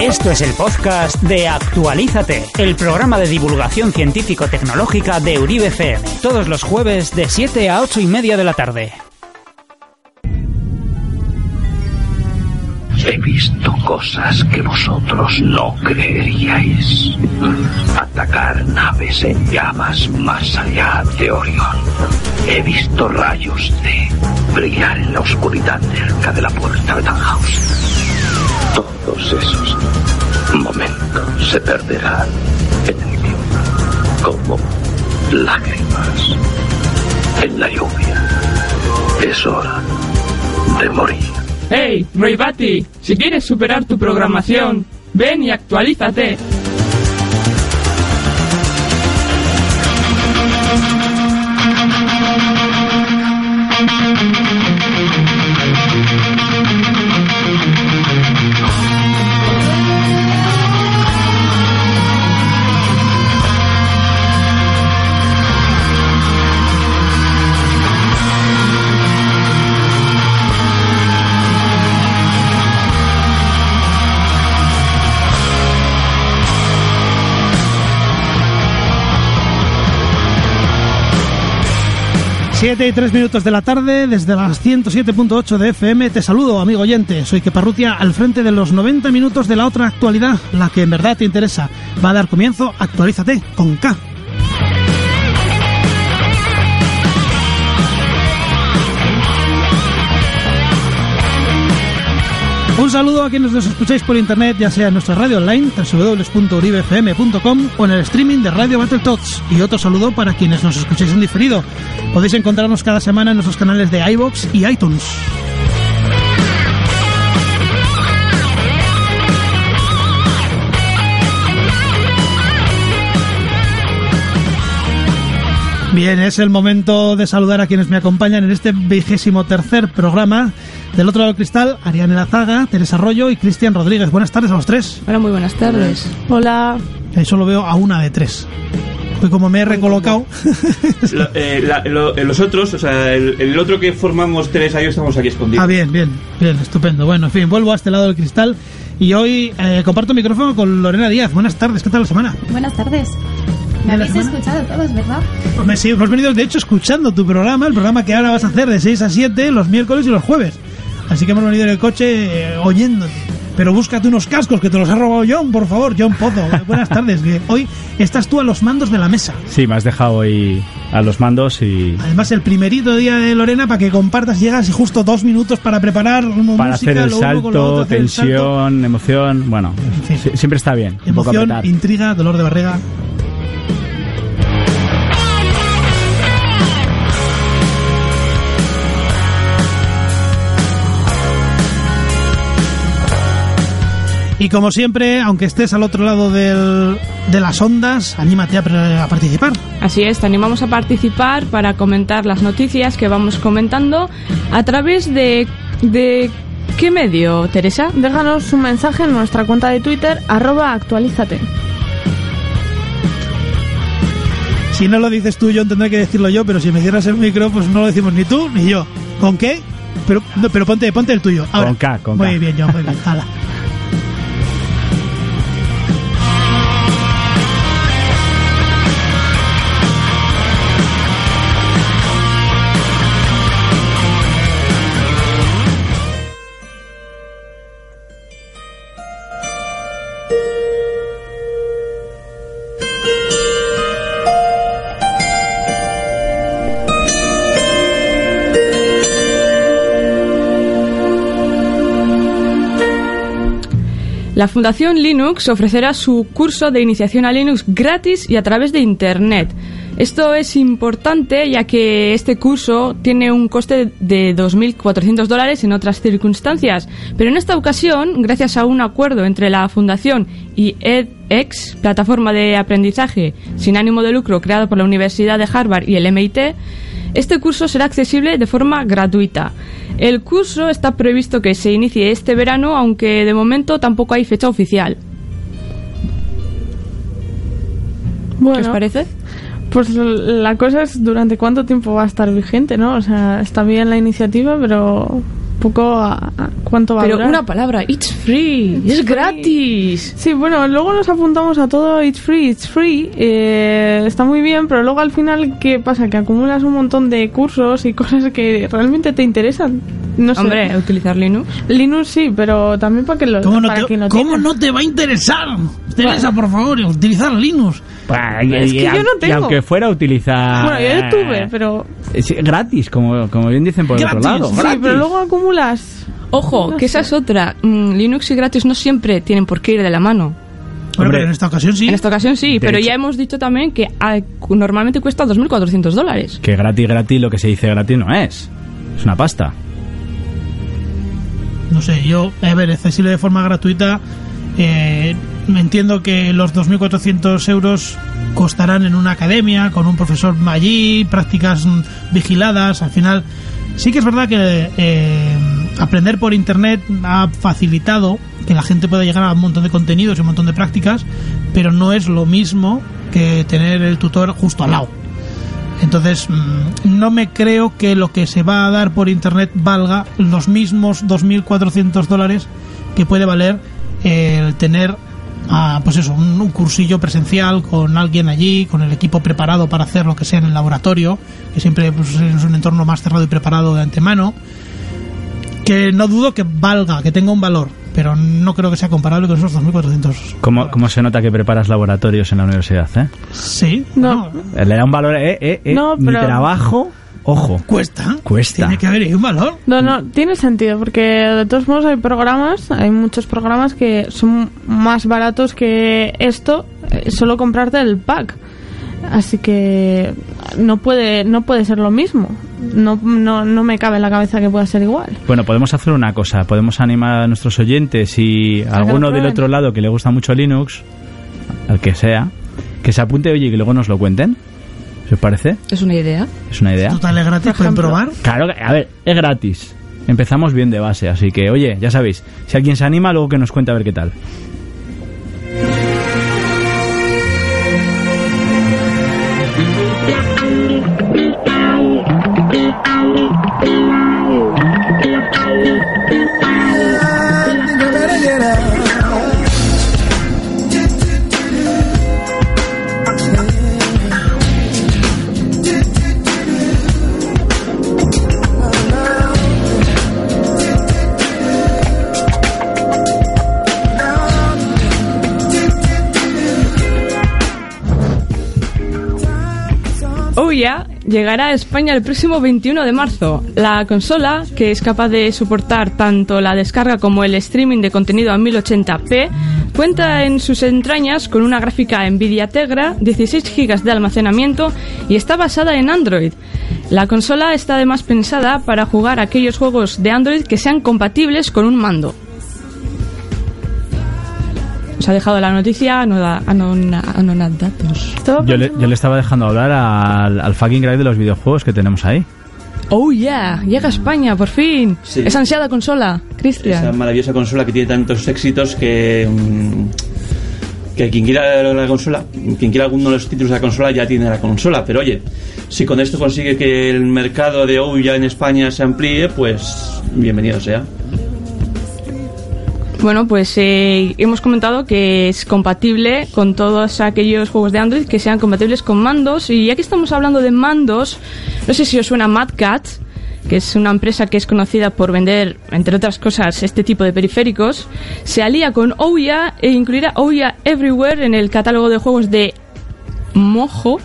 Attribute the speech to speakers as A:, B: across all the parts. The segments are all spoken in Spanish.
A: Esto es el podcast de Actualízate, el programa de divulgación científico-tecnológica de Uribe FM, todos los jueves de 7 a 8 y media de la tarde.
B: He visto cosas que vosotros no creeríais. Atacar naves en llamas más allá de Orión. He visto rayos de brillar en la oscuridad cerca de la puerta de Tannhaus. Todos esos momentos se perderán en el tiempo como lágrimas en la lluvia. Es hora de morir.
C: ¡Hey, Roy Si quieres superar tu programación, ven y actualízate.
D: 7 y 3 minutos de la tarde, desde las 107.8 de FM, te saludo, amigo oyente. Soy Keparrutia, al frente de los 90 minutos de la otra actualidad, la que en verdad te interesa. Va a dar comienzo, actualízate con K. Un saludo a quienes nos escucháis por internet, ya sea en nuestra radio online, www.uribfm.com o en el streaming de Radio Battletoads. Y otro saludo para quienes nos escucháis en diferido. Podéis encontrarnos cada semana en nuestros canales de iBox y iTunes. Bien, es el momento de saludar a quienes me acompañan en este vigésimo tercer programa del otro lado del cristal, Ariane Lazaga, Teresa Arroyo y Cristian Rodríguez. Buenas tardes a los tres.
E: Hola, muy buenas tardes. Hola.
D: Ahí solo veo a una de tres. Pues como me he recolocado.
F: Eh, eh, los otros, o sea, el, otro que formamos Teresa y yo estamos aquí escondidos.
D: Ah, bien, bien, bien, estupendo. Bueno, en fin, vuelvo a este lado del cristal y hoy eh, comparto micrófono con Lorena Díaz. Buenas tardes, ¿qué tal la semana?
G: Buenas tardes. Me habéis escuchado todos, ¿verdad?
D: Pues sí, hemos venido de hecho escuchando tu programa, el programa que ahora vas a hacer de 6 a 7 los miércoles y los jueves. Así que hemos venido en el coche eh, oyéndote. Pero búscate unos cascos que te los ha robado John, por favor, John Pozo. Buenas tardes, que hoy estás tú a los mandos de la mesa.
H: Sí, me has dejado hoy a los mandos y...
D: Además, el primerito día de Lorena para que compartas, llegas y justo dos minutos para preparar
H: Para hacer el salto, tensión, emoción, bueno, siempre está bien.
D: Emoción, intriga, dolor de barriga. Y como siempre, aunque estés al otro lado del, de las ondas, anímate a, a, participar.
E: Así es, te animamos a participar para comentar las noticias que vamos comentando a través de... de ¿Qué medio, Teresa?
G: Déjanos un mensaje en nuestra cuenta de Twitter, arroba actualízate.
D: Si no lo dices tú, yo tendré que decirlo yo, pero si me cierras el micro, pues no lo decimos ni tú ni yo. ¿Con qué? Pero, pero ponte, ponte el tuyo.
H: con K, con
D: Muy bien, yo, muy bien.
E: La Fundación Linux ofrecerá su curso de iniciación a Linux gratis y a través de Internet. Esto es importante ya que este curso tiene un coste de 2.400 dólares en otras circunstancias, pero en esta ocasión, gracias a un acuerdo entre la Fundación y edX, plataforma de aprendizaje sin ánimo de lucro creada por la Universidad de Harvard y el MIT, este curso será accesible de forma gratuita. El curso está previsto que se inicie este verano, aunque de momento tampoco hay fecha oficial.
G: Bueno,
E: ¿Qué os parece?
G: Pues la cosa es durante cuánto tiempo va a estar vigente, ¿no? O sea, está bien la iniciativa, pero poco a, a cuánto va a
E: Pero
G: durar.
E: una palabra, it's free,
G: It's
E: es gratis.
G: Sí, bueno, luego nos apuntamos a todo It's Free, It's Free. eh, está muy bien, pero luego al final, ¿qué pasa? Que acumulas un montón de cursos y cosas que realmente te interesan. No sé.
E: Hombre, utilizar Linux.
G: Linux sí, pero también para que lo
D: ¿Cómo, no
G: para
D: te,
G: quien lo
D: cómo no te va a interesar? Teresa, por favor, utilizar Linux.
G: Es que yo no
H: Y
G: tengo.
H: aunque fuera a utilizar...
G: Bueno, yo tuve, pero...
H: Es gratis, como, como bien dicen por el otro
D: Gratis,
H: lado.
G: Sí,
H: gratis.
G: pero luego acumulas...
E: Ojo,
G: No
E: que esa es otra. Mm, Linux y gratis no siempre tienen por qué ir de la mano.
H: Hombre,
D: pero en esta ocasión sí.
E: En esta ocasión sí,
H: De
E: pero
H: hecho.
E: ya hemos dicho también que ah, normalmente cuesta 2.400 dólares.
H: Que gratis, gratis, lo que se dice gratis no es. Es una pasta.
D: No sé, yo, a ver, accesible de forma gratuita. Eh, entiendo que los 2.400 euros costarán en una academia, con un profesor allí, prácticas vigiladas. Al final, sí que es verdad que eh, aprender por internet ha facilitado que la gente pueda llegar a un montón de contenidos y un montón de prácticas, pero no es lo mismo que tener el tutor justo al lado. Entonces, mm, no me creo que lo que se va a dar por internet valga los mismos 2.400 dólares que puede valer el tener, ah, pues eso, un, un cursillo presencial con alguien allí, con el equipo preparado para hacer lo que sea en el laboratorio, que siempre pues, es un entorno más cerrado y preparado de antemano. Que no dudo que valga, que tenga un valor, pero no creo que sea comparable con esos 2.400.
H: ¿Cómo, ¿Cómo se nota que preparas laboratorios en la universidad, eh?
D: Sí,
G: No.
D: bueno,
H: Le da un valor, eh, eh, eh.
G: No,
H: Mi trabajo, ojo.
D: cuesta.
H: Cuesta.
D: Tiene que haber ahí un valor.
G: No, no, tiene sentido, porque de todos modos hay programas, hay muchos programas que son más baratos que esto, eh, solo comprarte el pack. Así que no puede, no puede ser lo mismo. No, no, no me cabe en la cabeza que pueda ser igual.
H: Bueno, podemos hacer una cosa. Podemos animar a nuestros oyentes y a alguno del otro lado que le gusta mucho Linux, al que sea, que se apunte, oye, y que luego nos lo cuenten. ¿Se os parece?
E: Es una idea.
H: Es una idea.
D: Total es gratis, pueden probar.
H: Claro, que- a ver, es gratis. Empezamos bien de base, así que, oye, ya sabéis, si alguien se anima, luego que nos cuente a ver qué tal.
E: Llegará a España el próximo 21 de marzo. La consola, que es capaz de soportar tanto la descarga como el streaming de contenido a 1080p, cuenta en sus entrañas con una gráfica Nvidia Tegra, 16 GB de almacenamiento y está basada en Android. La consola está además pensada para jugar aquellos juegos de Android que sean compatibles con un mando. Os ha dejado la noticia anona- anona- anonadatos.
H: Yo le, yo le estaba dejando hablar al, al fucking crack de los videojuegos que tenemos ahí.
E: Oh yeah, llega a España por fin.
F: Sí.
E: Esa ansiada consola,
F: Esa
E: Cristian.
F: maravillosa consola que tiene tantos éxitos que. mm, que quien quiera la consola, quien quiera alguno de los títulos de la consola ya tiene la consola. Pero oye, si con esto consigue que el mercado de Ouya en España se amplíe, pues bienvenido sea.
E: Bueno, pues eh, hemos comentado que es compatible con todos aquellos juegos de Android que sean compatibles con mandos. Y ya que estamos hablando de mandos, no sé si os suena Mad Cat, que es una empresa que es conocida por vender, entre otras cosas, este tipo de periféricos. Se alía con Ouya e incluirá Ouya Everywhere en el catálogo de juegos de Mojo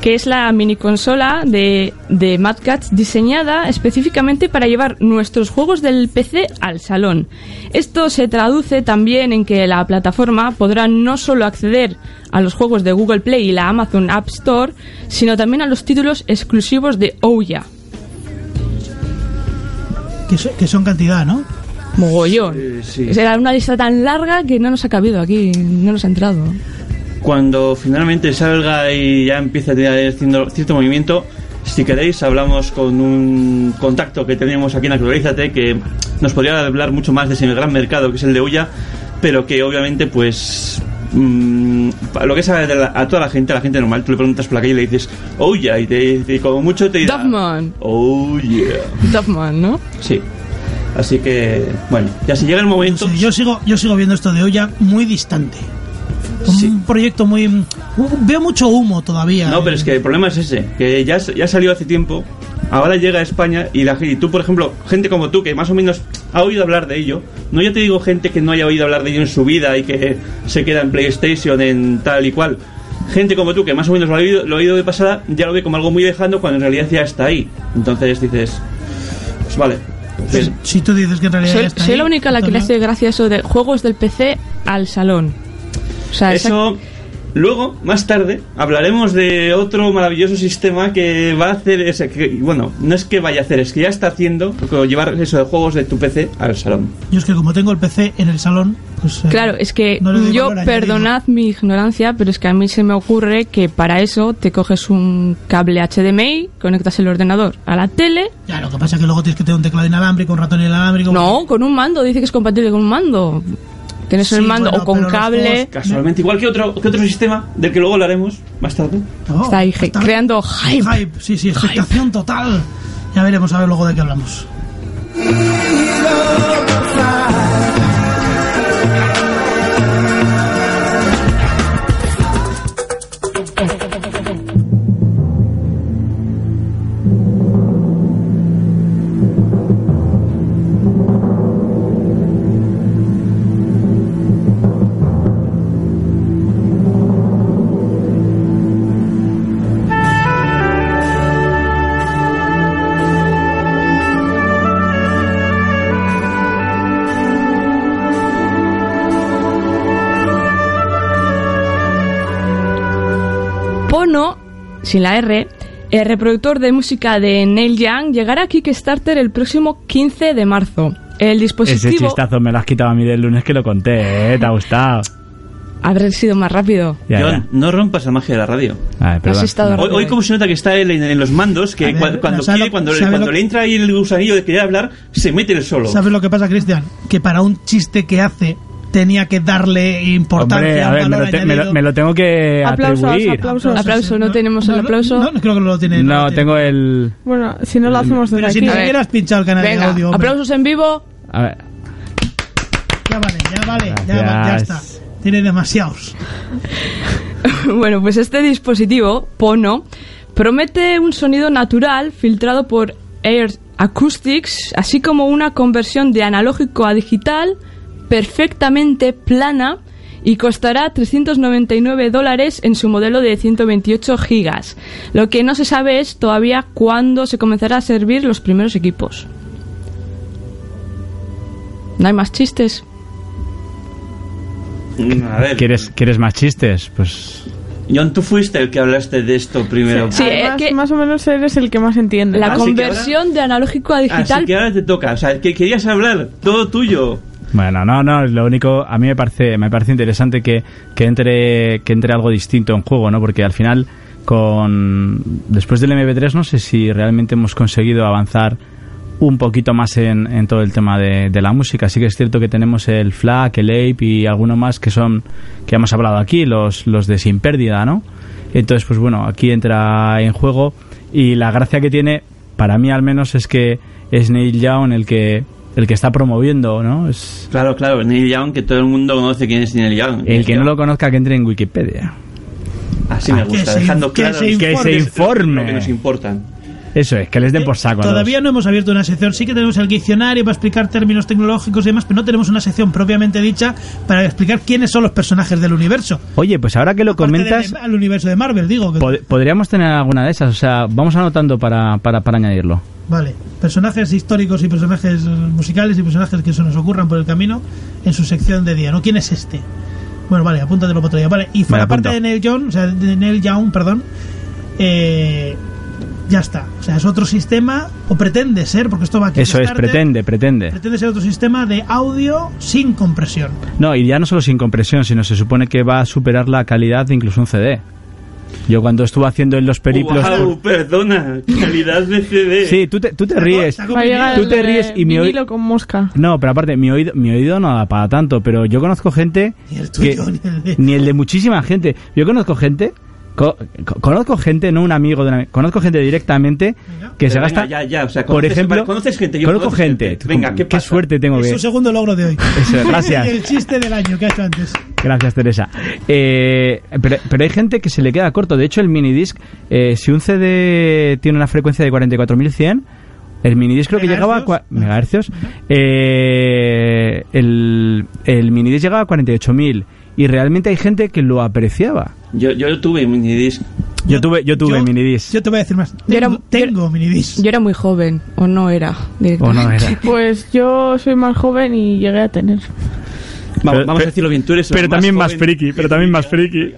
E: que es la mini consola de, de Mad Catz diseñada específicamente para llevar nuestros juegos del PC al salón. Esto se traduce también en que la plataforma podrá no solo acceder a los juegos de Google Play y la Amazon App Store, sino también a los títulos exclusivos de Ouya.
D: Que, so- que son cantidad, ¿no?
E: Mogollón.
F: Sí.
E: Era una lista tan larga que no nos ha cabido aquí, no nos ha entrado.
F: Cuando finalmente salga y ya empiece a tener cierto, movimiento, si queréis hablamos con un contacto que tenemos aquí en Actualízate que nos podría hablar mucho más de ese gran mercado que es el de Uya, pero que obviamente pues mm, lo que es a, la- a toda la gente, a la gente normal, tú le preguntas por la calle y le dices Ouya y, te, y como mucho te dirá
E: Duffman.
F: Oh yeah.
E: Duffman, ¿no?
F: Sí. Así que, bueno, ya si llega el momento.
D: Sí, yo sigo yo sigo viendo esto de olla muy distante. Un proyecto muy... uh, Veo mucho humo todavía.
F: No, pero es que el problema es ese, que ya, ya salió hace tiempo, ahora llega a España y, la, y tú, por ejemplo, gente como tú, que más o menos ha oído hablar de ello, no ya te digo gente que no haya oído hablar de ello en su vida y que se queda en PlayStation, en tal y cual. Gente como tú, que más o menos lo ha oído, lo ha oído de pasada, ya lo ve como algo muy lejano cuando en realidad ya está ahí. Entonces dices, pues vale. pues,
D: Si tú dices que en realidad
E: Soy,
D: ya está
E: soy
D: ahí,
E: la única a la que le hace gracia eso de juegos del PC al salón. O sea, esa-
F: Eso, luego, más tarde, hablaremos de otro maravilloso sistema que va a hacer ese. Que, bueno, no es que vaya a hacer, es que ya está haciendo llevar eso de juegos de tu PC al salón.
D: Yo es que como tengo el PC en el salón, pues... eh,
E: Claro, es que
D: no le doy
E: yo,
D: añadido.
E: perdonad mi ignorancia, pero es que a mí se me ocurre que para eso te coges un cable HDMI, conectas el ordenador a la tele.
D: Ya, lo que pasa es que luego tienes que tener un teclado inalámbrico, un ratón inalámbrico...
E: No, con un mando, dice que es compatible con un mando. Tienes
D: Sí,
E: el mando
D: bueno,
E: o con cable.
D: juegos-
F: Casualmente, igual que otro, que otro sistema del que luego hablaremos más tarde.
D: No,
E: Está ahí ge- creando hype.
D: Sí, sí, expectación total. Ya veremos a ver luego de qué hablamos.
E: Sin la R, el reproductor de música de Neil Young, llegará a Kickstarter el próximo 15 de marzo. El
H: Ese
E: dispositivo
H: chistazo me lo has quitado a mí del lunes que lo conté, ¿eh? ¿Te ha gustado?
E: habrá sido más rápido.
H: Ya,
F: John,
H: ya.
F: no rompas la magia de la radio.
H: A ver, perdón.
E: Has estado
F: Hoy, hoy como se nota que está él en, en los mandos, que
D: ver,
F: cuando,
D: ¿sabe
F: quiere,
D: lo-
F: cuando,
D: sabe
F: cuando
D: lo-
F: le entra ahí el gusanillo de querer hablar, se mete el solo.
D: ¿Sabes lo que pasa, Cristian? Que para un chiste que hace tenía que darle importancia.
H: Hombre, a ver, me
D: valor
H: lo, te- me lo- me lo tengo que
G: Aplausos,
H: atribuir.
G: aplausos.
E: Aplauso, ¿no tenemos el aplauso?
D: No, no creo que lo tiene.
H: No,
D: lo tiene.
H: tengo el...
G: Bueno, si no lo hacemos desde
D: Pero si
G: aquí.
D: ni
E: A ver.
D: siquiera has pinchado el canal de
E: Venga,
D: audio. hombre.
E: aplausos en vivo.
H: A ver,
D: Ya vale, ya vale, ya, ya está. Tiene demasiados.
E: Bueno, pues este dispositivo, Pono, promete un sonido natural filtrado por Air Acoustics, así como una conversión de analógico a digital perfectamente plana y costará 399 dólares en su modelo de 128 gigas. Lo que no se sabe es todavía cuándo se comenzará a servir los primeros equipos. ¿No hay más chistes?
F: Mm, A ver,
H: ¿quieres, ¿quieres más chistes? Pues...
F: John, tú fuiste el que hablaste de esto primero.
E: Sí, eh,
G: Además,
E: que-
G: más o menos eres el que más entiende.
E: La
F: Así que
E: conversión de analógico a digital
F: Así que ahora te toca. O sea, que querías hablar, todo tuyo.
H: Bueno, no, no, lo único, a mí me parece, me parece interesante que, que entre, que entre algo distinto en juego, ¿no? Porque al final, con, después del MP3 no sé si realmente hemos conseguido avanzar un poquito más en, en todo el tema de, de la música. Sí que es cierto que tenemos el FLAC, el APE y alguno más que son, que hemos hablado aquí, los, los de Sin Pérdida, ¿no? Entonces, pues bueno, aquí entra en juego y la gracia que tiene, para mí al menos, es que es Neil Young el que, el que está promoviendo, ¿no? Es,
F: Claro, claro, Neil Young, que todo el mundo conoce quién es Neil Young.
H: el que no lo conozca que entre en Wikipedia.
F: Así me
D: Ah,
F: gusta, dejando claro.
H: Que se informe.
F: lo que nos importan.
H: Eso es, que les den por saco. a
D: Todavía no hemos abierto una sección. Sí que tenemos el diccionario para explicar términos tecnológicos y demás, pero no tenemos una sección propiamente dicha para explicar quiénes son los personajes del universo.
H: Oye, pues ahora que lo
D: Aparte
H: comentas,
D: al universo de Marvel, digo. que-
H: pod- podríamos tener alguna de esas. O sea, vamos anotando para, para, para añadirlo.
D: Vale, personajes históricos y personajes eh, musicales y personajes que se nos ocurran por el camino en su sección de día, ¿no? ¿Quién es este? Bueno, vale, apúntatelo para otro día. Vale, y fuera
H: Vale,
D: parte de Neil Young, o sea, de Neil Young, perdón, eh, ya está. O sea, es otro sistema, o pretende ser, porque esto va a
H: Eso es, pretende, pretende.
D: Pretende ser otro sistema de audio sin compresión.
H: No, y ya no solo sin compresión, sino se supone que va a superar la calidad de incluso un CD. Yo cuando estuve haciendo en los periplos...
F: Wow, perdona, calidad de CD.
H: Sí, tú te, tú te ríes. Tú te ríes y mi oído...
G: con mosca.
H: No, pero aparte, mi oído, mi oído no da para tanto, pero yo conozco gente
D: Ni el
H: que...
D: tuyo, ni el de-
H: Ni el de muchísima gente. Yo conozco gente... co- co- conozco gente, no un amigo de una... Conozco gente directamente que se
F: venga,
H: gasta...
F: ya, ya, o sea,
H: por ejemplo...
F: conoces gente, yo
H: conozco gente.
F: gente. Venga, ¿qué
H: Qué
F: pasa?
H: suerte tengo
D: Es
H: que...
D: su segundo logro de hoy.
H: Eso, gracias.
D: el chiste del año que ha hecho antes.
H: Gracias, Teresa. Eh, pero, pero hay gente que se le queda corto. De hecho, el minidisc, eh, si un CD tiene una frecuencia de 44.100, el minidisc creo que llegaba a... Megahercios. Eh, el, el minidisc llegaba a 48.000. Y realmente hay gente que lo apreciaba.
F: Yo, yo tuve un minidisc.
H: Yo tuve, yo tuve minidisc.
D: Yo te voy a decir más.
E: Yo era-
D: Tengo, tengo minidisc.
E: Yo era muy joven, o no era.
H: O no era.
G: Pues yo soy más joven y llegué a tener.
F: Vamos,
H: Pero-
F: vamos
H: pero-
F: a decirlo bien, tú eres
H: Pero también más friki, pero también más friki.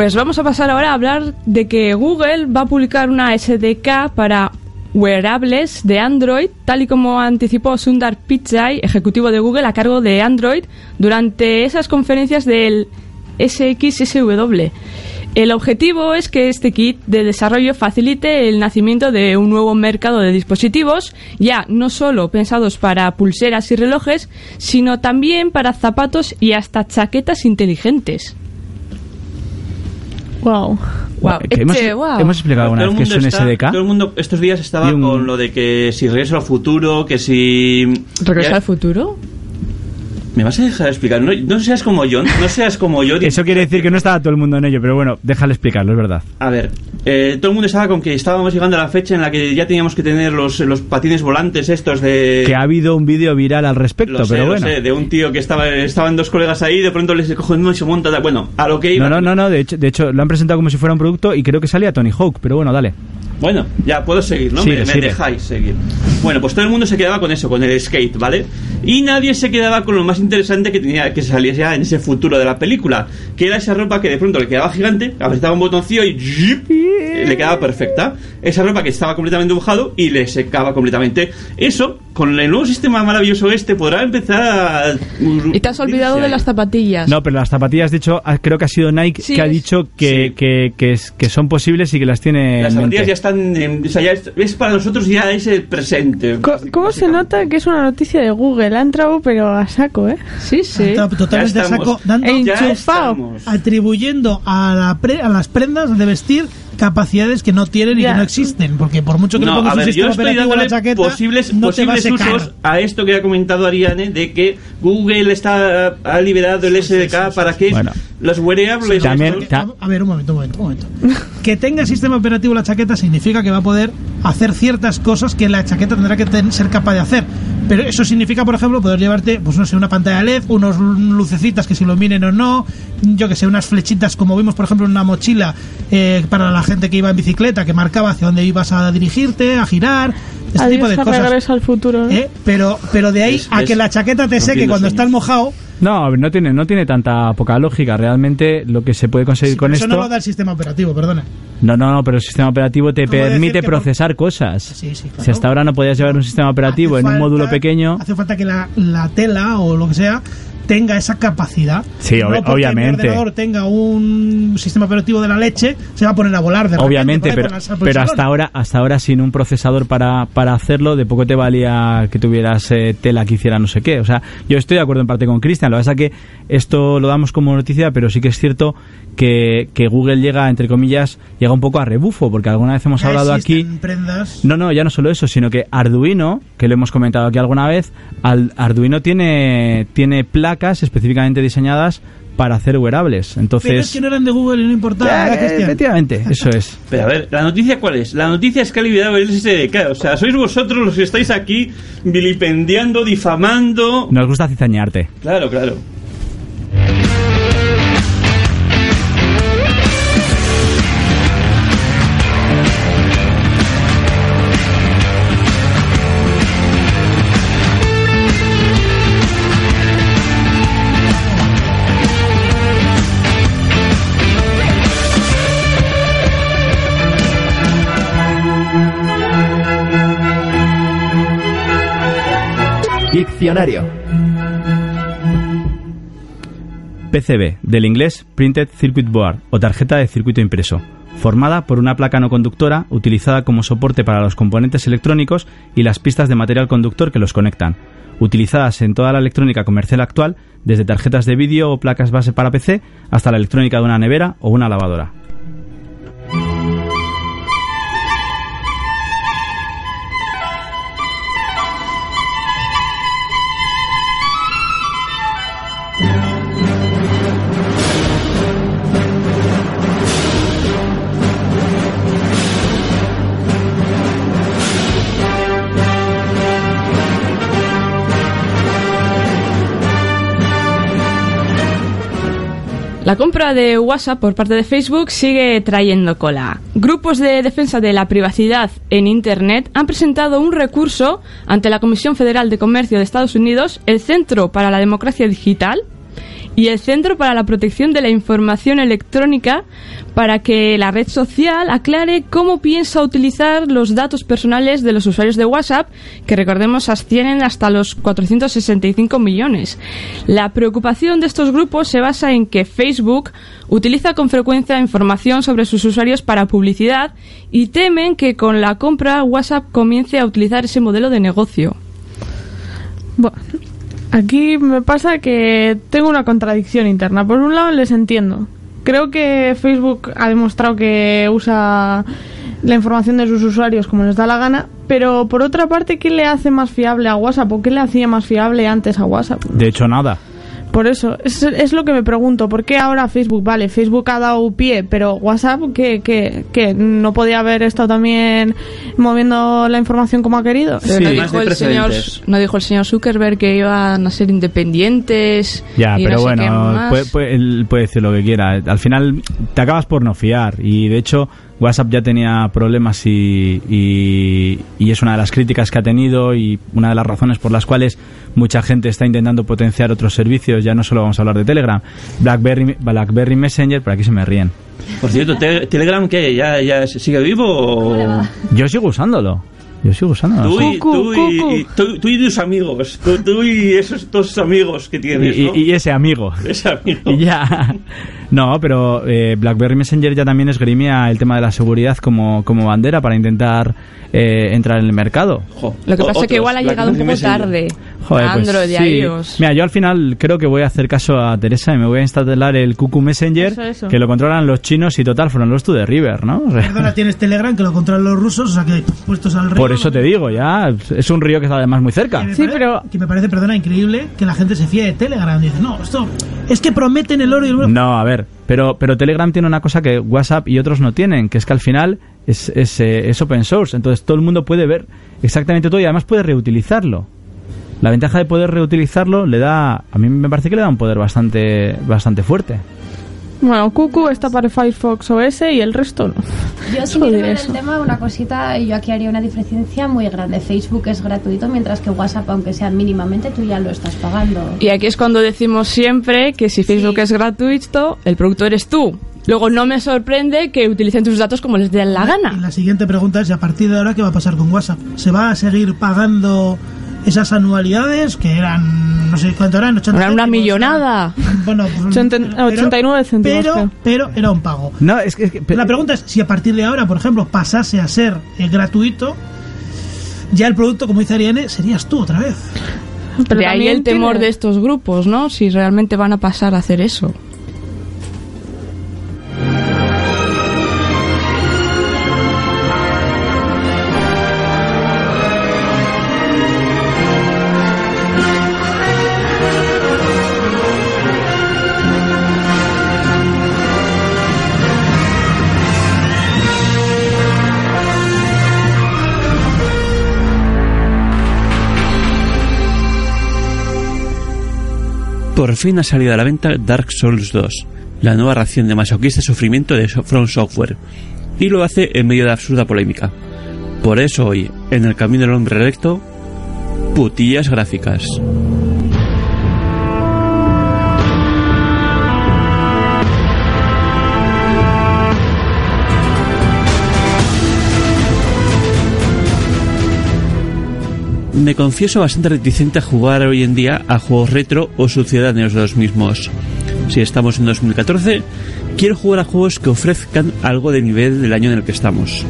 E: Pues vamos a pasar ahora a hablar de que Google va a publicar una SDK para wearables de Android, tal y como anticipó Sundar Pichai, ejecutivo de Google a cargo de Android, durante esas conferencias del SXSW. El objetivo es que este kit de desarrollo facilite el nacimiento de un nuevo mercado de dispositivos, ya no solo pensados para pulseras y relojes, sino también para zapatos y hasta chaquetas inteligentes.
G: Wow.
E: Wow,
H: Que hemos,
E: este, wow.
H: hemos explicado
F: Todo
H: vez que es un
F: está-
H: SDK.
F: Todo el mundo estos días estaba
H: un-
F: con lo de que si regreso al futuro, que si...
E: ¿Regreso al futuro?
F: ¿Me vas a dejar explicar? No, no seas como yo, no seas como yo.
H: Eso quiere decir que no estaba todo el mundo en ello, pero bueno, déjale explicarlo, es verdad.
F: A ver, eh, todo el mundo estaba con que estábamos llegando a la fecha en la que ya teníamos que tener los, los patines volantes estos de...
H: Que ha habido un vídeo viral al respecto,
F: Lo sé,
H: pero
F: lo
H: bueno.
F: sé, de un tío que estaba estaban dos colegas ahí, de pronto les coge uno y se monta. Bueno, a lo que iba.
H: No, no, no, no, de hecho, de hecho lo han presentado como si fuera un producto y creo que salía Tony Hawk, pero bueno, dale.
F: Bueno, ya puedo seguir, ¿no?
H: Sigue,
F: me, dejáis seguir. Bueno, pues todo el mundo se quedaba con eso, con el skate, ¿vale? Y nadie se quedaba con lo más interesante que tenía que salir ya en ese futuro de la película, que era esa ropa que de pronto le quedaba gigante, apretaba un botoncillo y le quedaba perfecta. Esa ropa que estaba completamente dibujado y le secaba completamente. Eso, con el nuevo sistema maravilloso este, podrá empezar a...
E: Y te has olvidado de las zapatillas.
H: No, pero las zapatillas, de hecho, ah, creo que ha sido Nike
E: Sí,
H: que ha dicho que,
F: Sí.
H: que, que, son posibles y que las tiene
F: Las
H: en mente.
F: zapatillas ya están... en- o sea, ya es, es para nosotros ya es el presente.
G: ¿Cómo se nota que es una noticia de Google? Ha entrado, pero a saco, ¿eh?
E: Sí, sí.
D: Está totalmente a saco, dando,
F: Ya estamos.
D: atribuyendo a, la pre- a las prendas de vestir capacidades que no tienen y que no existen. Porque por mucho que le
F: No,
D: pongas
F: a
D: un
F: ver, yo
D: sistema
F: estoy
D: operativo a la
F: dándole
D: chaqueta,
F: posibles,
D: no te va a
F: posibles
D: secar.
F: usos a esto que ha comentado Ariane de que Google está ha liberado el SDK para que
H: Bueno.
F: los wearables
H: También- ta-
D: A ver, un momento, un momento, un momento. que tenga el sistema operativo la chaqueta significa que va a poder hacer ciertas cosas que la chaqueta tendrá que ten- ser capaz de hacer. Pero eso significa, por ejemplo, poder llevarte, pues no sé, una pantalla LED, unos lucecitas que se iluminen o no, yo que sé, unas flechitas como vimos, por ejemplo, en una mochila eh, para la gente que iba en bicicleta, que marcaba hacia dónde ibas a dirigirte, a girar, este tipo
G: Adiós
D: de
G: a
D: cosas.
G: al futuro. ¿no?
D: ¿Eh? Pero, pero de ahí
F: Es-
D: a
F: es
D: que la chaqueta te seque cuando
F: sueños.
D: estás mojado,
H: No, no tiene, no tiene tanta poca lógica. Realmente lo que se puede conseguir
D: sí,
H: con
D: pero eso
H: esto.
D: no lo da el sistema operativo, perdona.
H: No, no, no, pero el sistema operativo te
D: ¿Cómo decir
H: permite
D: por-
H: procesar cosas.
D: Sí, sí, claro.
H: Si hasta ahora no podías llevar un sistema operativo
D: Hace
H: en un
D: falta-
H: módulo pequeño.
D: Hace falta que la, la tela o lo que sea tenga esa capacidad.
H: Sí,
D: no
H: ob-
D: porque
H: obviamente.
D: mi ordenador tenga un sistema operativo de la leche, se va a poner a volar de repente
H: Obviamente,
D: ahí
H: pero,
D: el
H: pero hasta ahora, hasta ahora sin un procesador para, para hacerlo, de poco te valía que tuvieras eh, tela que hiciera no sé qué. O sea, yo estoy de acuerdo en parte con Cristian. Lo que pasa es que esto lo damos como noticia, pero sí que es cierto que, que Google llega, entre comillas, llega un poco a rebufo, porque alguna vez hemos
D: Ya
H: hablado aquí.
D: prendas.
H: No, no, ya no solo eso, sino que Arduino, que lo hemos comentado aquí alguna vez, al- Arduino tiene, tiene placas específicamente diseñadas para hacer wearables. Entonces,
D: Pero es que no eran de Google y no importaba.
H: Ya,
D: ¿verdad,
H: eh, efectivamente, eso es.
F: Pero a ver, ¿la noticia cuál es? La noticia es que ha liberado el SDK. O sea, sois vosotros los que estáis aquí vilipendiando, difamando.
H: Nos gusta cizañarte.
F: Claro, claro.
I: Diccionario.
H: PCB, del inglés Printed Circuit Board o tarjeta de circuito impreso, formada por una placa no conductora utilizada como soporte para los componentes electrónicos y las pistas de material conductor que los conectan, utilizadas en toda la electrónica comercial actual, desde tarjetas de vídeo o placas base para PC hasta la electrónica de una nevera o una lavadora.
E: La compra de WhatsApp por parte de Facebook sigue trayendo cola. Grupos de defensa de la privacidad en Internet han presentado un recurso ante la Comisión Federal de Comercio de Estados Unidos, el Centro para la Democracia Digital y el Centro para la Protección de la Información Electrónica para que la red social aclare cómo piensa utilizar los datos personales de los usuarios de WhatsApp, que recordemos ascienden hasta los 465 millones. La preocupación de estos grupos se basa en que Facebook utiliza con frecuencia información sobre sus usuarios para publicidad y temen que con la compra WhatsApp comience a utilizar ese modelo de negocio.
G: Bueno, aquí me pasa que tengo una contradicción interna. Por un lado les entiendo. Creo que Facebook ha demostrado que usa la información de sus usuarios como les da la gana, pero por otra parte, ¿qué le hace más fiable a WhatsApp o qué le hacía más fiable antes a WhatsApp?
H: De hecho, nada.
G: Por eso, es, es lo que me pregunto. ¿Por qué ahora Facebook? Vale, Facebook ha dado pie, pero WhatsApp, ¿qué, qué, qué? ¿No podía haber estado también moviendo la información como ha querido?
E: No, dijo el señor, no dijo el señor Zuckerberg que iban a ser independientes.
H: Ya,
E: y
H: pero
E: no sé
H: bueno, puede, puede- él puede decir lo que quiera. Al final te acabas por no fiar. Y de hecho, WhatsApp ya tenía problemas y, y, y es una de las críticas que ha tenido y una de las razones por las cuales mucha gente está intentando potenciar otros servicios. Ya no solo vamos a hablar de Telegram, BlackBerry, BlackBerry Messenger, por aquí se me ríen.
F: Por cierto, te- Telegram, ¿qué? ¿Ya, ¿Ya sigue vivo o...?
H: Yo sigo usándolo. Yo sigo usándolo.
F: Tú y,
G: Cucu,
F: tú, y,
G: cucu.
F: y- tú- tú y tus amigos. Tú, tú y esos dos amigos que tienes,
H: y-
F: ¿no?
H: y ese amigo.
F: Ese amigo.
H: Y ya. No, pero eh, BlackBerry Messenger ya también esgrimía el tema de la seguridad como, como bandera para intentar eh, entrar en el mercado.
F: Jo,
E: Lo que
F: o-
E: pasa es que igual ha llegado un poco
F: Messenger.
E: tarde.
H: Joder, pues
E: Android y iOS.
H: Mira, yo al final creo que voy a hacer caso a Teresa y me voy a instalar el QQ Messenger,
G: Eso, eso.
H: que lo controlan los chinos y total fueron los to the river, ¿no? O sea,
D: Perdona, tienes Telegram que lo controlan los rusos, o sea que puestos al río.
H: por eso te digo, ya es un río que está además muy cerca.
G: Sí,
D: pare-
G: pero-
D: Que me parece, perdona, increíble que la gente se fíe de Telegram. Dice, no, esto es que prometen el oro y el oro.
H: No, a ver, pero, pero Telegram tiene una cosa que WhatsApp y otros no tienen, que es que al final es, es, eh, es open source, entonces todo el mundo puede ver exactamente todo y además puede reutilizarlo. La ventaja de poder reutilizarlo le da, a mí me parece que le da un poder bastante, bastante fuerte.
G: Bueno, Cuckoo está para Firefox OS y el resto no.
J: Yo sin irme del tema, una cosita, yo aquí haría una diferencia muy grande. Facebook es gratuito, mientras que WhatsApp, aunque sea mínimamente, tú ya lo estás pagando.
E: Y aquí es cuando decimos siempre que si Facebook es gratuito, el producto eres tú. Luego no me sorprende que utilicen tus datos como les dé la
D: Y
E: gana.
D: la siguiente pregunta es, ¿y a partir de ahora qué va a pasar con WhatsApp? ¿Se va a seguir pagando esas anualidades que eran, no sé cuánto eran, 80
E: Era una
D: céntimos,
E: millonada.
D: Bueno, pues,
G: 80
D: pero-
G: 89 céntimos,
D: Pero, pero era un pago.
H: No, es que... es que-
D: La pregunta es si a partir de ahora, por ejemplo, pasase a ser eh, gratuito, ya el producto, como dice Ariane, serías tú otra vez.
G: Pero
E: de ahí
G: también
E: el temor
G: tiene-
E: de estos grupos, ¿no? Si realmente van a pasar a hacer eso.
F: Por fin ha salido a la venta Dark Souls 2, la nueva ración de masoquista sufrimiento de From Software, y lo hace en medio de absurda polémica. Por eso hoy, en el camino del hombre electo, putillas gráficas. Me confieso bastante reticente a jugar hoy en día a juegos retro o sucedáneos de los mismos. Si estamos en 2014, quiero jugar a juegos que ofrezcan algo de nivel del año en el que estamos.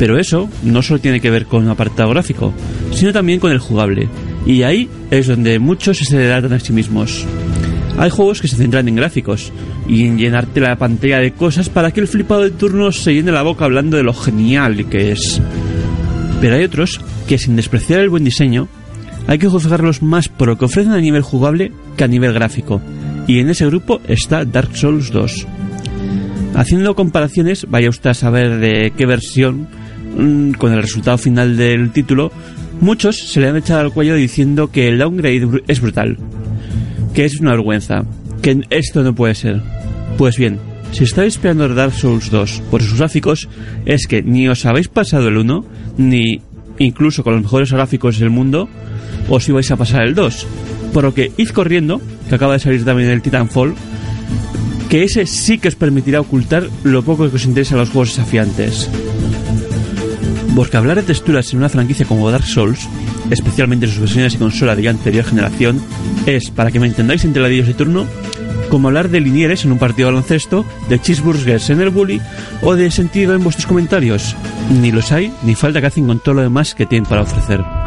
F: Pero eso no solo tiene que ver con un apartado gráfico, sino también con el jugable. Y ahí es donde muchos se delatan a sí mismos. Hay juegos que se centran en gráficos y en llenarte la pantalla de cosas para que el flipado de turno se llene la boca hablando de lo genial que es. Pero hay otros que sin despreciar el buen diseño, hay que juzgarlos más por lo que ofrecen a nivel jugable que a nivel gráfico. Y en ese grupo está Dark Souls 2. Haciendo comparaciones, vaya usted a saber de qué versión, mm, con el resultado final del título, muchos se le han echado al cuello diciendo que el downgrade es brutal, que es una vergüenza, que esto no puede ser. Pues bien, si estáis esperando Dark Souls 2 por sus gráficos, es que ni os habéis pasado el 1, ni incluso con los mejores gráficos del mundo, os ibais a pasar el 2. Por lo que id corriendo, que acaba de salir también el Titanfall, que ese sí que os permitirá ocultar lo poco que os interesa a los juegos desafiantes. Porque hablar de texturas en una franquicia como Dark Souls, especialmente en sus versiones y consola de ya anterior generación, es, para que me entendáis entre ladillos de turno, como hablar de linieres en un partido de baloncesto, de cheeseburgers en el bully o de sentido en vuestros comentarios. Ni los hay, ni falta que hacen con todo lo demás que tienen para ofrecer.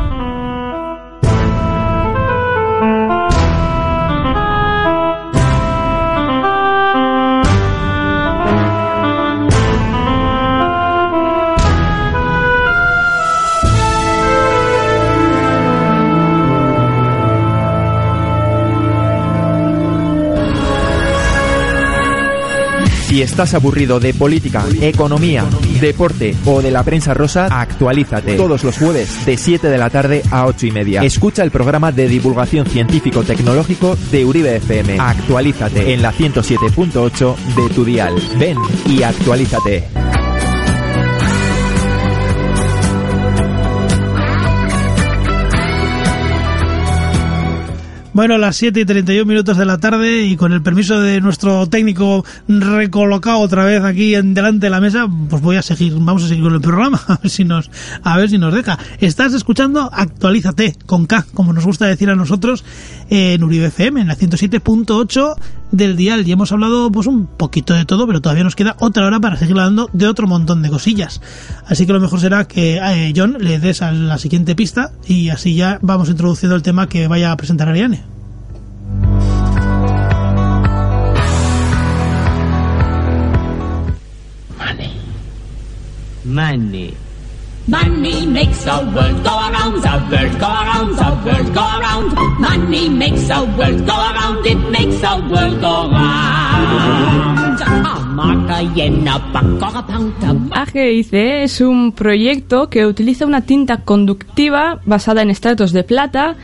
I: Si estás aburrido de política, economía, deporte o de la prensa rosa, actualízate. Todos los jueves de 7 de la tarde a 8 y media. Escucha el programa de divulgación científico-tecnológico de Uribe FM. Actualízate en la 107.8 de tu dial. Ven y actualízate.
D: Bueno, las 7 y 31 minutos de la tarde y con el permiso de nuestro técnico recolocado otra vez aquí en delante de la mesa, pues voy a seguir, vamos a seguir con el programa, a ver si nos, a ver si nos deja. Estás escuchando Actualízate con K, como nos gusta decir a nosotros en Uribe FM, en la 107.8 del dial. Y hemos hablado pues un poquito de todo, pero todavía nos queda otra hora para seguir hablando de otro montón de cosillas. Así que lo mejor será que eh, John le des a la siguiente pista y así ya vamos introduciendo el tema que vaya a presentar Ariane.
K: Money. Money makes the world go around, the world go around, the world go around. Money makes the world go around, it makes the world go round.
E: AGIC es un proyecto que utiliza una tinta conductiva basada en estratos de plata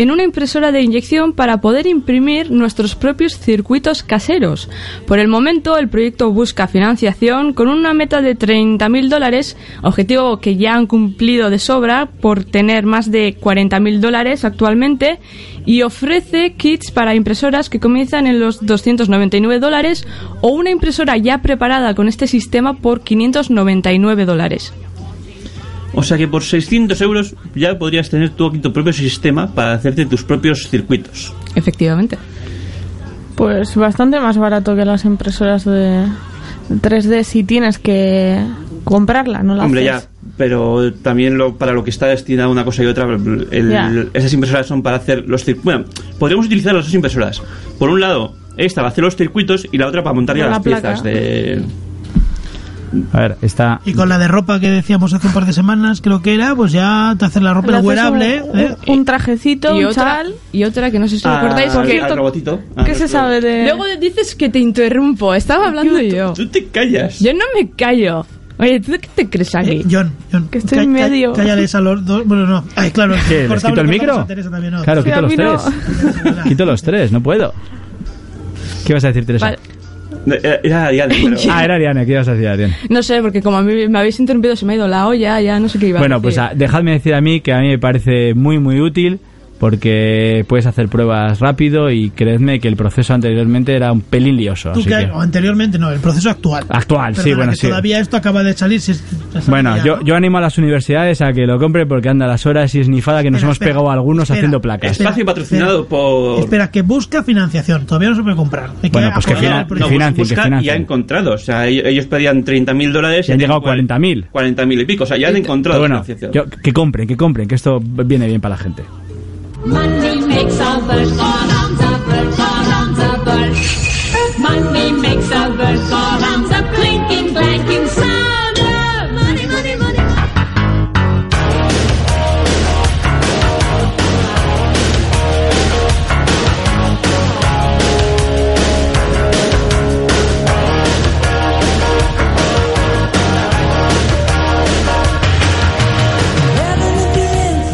E: en una impresora de inyección para poder imprimir nuestros propios circuitos caseros. Por el momento, el proyecto busca financiación con una meta de 30.000 dólares, objetivo que ya han cumplido de sobra por tener más de 40.000 dólares actualmente, y ofrece kits para impresoras que comienzan en los 299 dólares o una impresora ya preparada con este sistema por 599 dólares.
F: O sea que por 600 euros ya podrías tener tú aquí tu propio sistema para hacerte tus propios circuitos.
E: Efectivamente.
G: Pues bastante más barato que las impresoras de 3D si tienes que comprarla, no la
F: Hombre, ya, pero también lo, para lo que está destinada una cosa y otra, el- esas impresoras son para hacer los circuitos. Bueno, podríamos utilizar las dos impresoras. Por un lado, esta para hacer los circuitos y la otra para montar ya
G: La
F: las
G: placa.
F: piezas de...
H: A ver, está.
D: Y con la de ropa que decíamos hace un par de semanas, creo que era, pues ya te hacen la ropa
G: haces
D: wearable.
G: un,
D: ¿eh?
G: un trajecito,
E: Y
G: un
E: otra,
G: chal.
E: y otra que no sé si
F: Ah,
E: recordáis que...
F: al robotito. Ah,
G: ¿Qué se sabe de...?
E: Luego dices que te interrumpo, estaba hablando yo.
F: Tú te callas.
E: Yo no me callo. Oye, ¿tú qué te crees aquí?
D: Eh, John, John.
G: Que estoy en medio.
D: cállales a los dos. Bueno, no. Ay, claro.
H: ¿Qué? ¿Les
D: cortamos-
H: quito el micro?
D: también, no.
H: Claro,
G: Sí,
H: quito los tres.
G: no.
H: Quito los tres, no puedo. ¿Qué vas a decir, Teresa?
E: Vale.
F: Era, Ariane, pero-
H: Ah, era Ariane, ¿qué ibas a decir, Ariane?
E: No sé, porque como a mí me habéis interrumpido se me ha ido la olla, ya no sé qué iba a
H: Bueno, pues
E: decir.
H: ah, dejadme decir a mí que a mí me parece muy, muy útil porque puedes hacer pruebas rápido y creedme que el proceso anteriormente era un pelín lioso.
D: Tú
H: Así
D: que-
H: que...
D: o anteriormente, no, el proceso actual.
H: Actual, sí, bueno,
D: que
H: sí.
D: Todavía esto acaba de salir. Si es-
H: Bueno, yo,
D: ¿no?
H: yo animo a las universidades a que lo compren porque anda las horas y esnifada que nos
D: Espera,
H: hemos
D: espera,
H: pegado algunos
D: espera.
H: haciendo placas.
D: Espera,
F: Espacio patrocinado por...
D: Espera, que busca financiación. Todavía no se puede comprar. Hay
H: Bueno, pues que finan-.
F: No,
H: financien,
F: busca
H: que financien.
F: y ha encontrado. O sea, ellos, pedían 30.000 dólares
H: Y han llegado a 40.000.
F: 40.000 y pico. O sea, ya han encontrado
H: bueno,
F: financiación.
H: yo- que compren, que compren, que esto viene bien para la gente.
K: Money makes a world. Go round, the world. Go round, the world. Money makes a world. go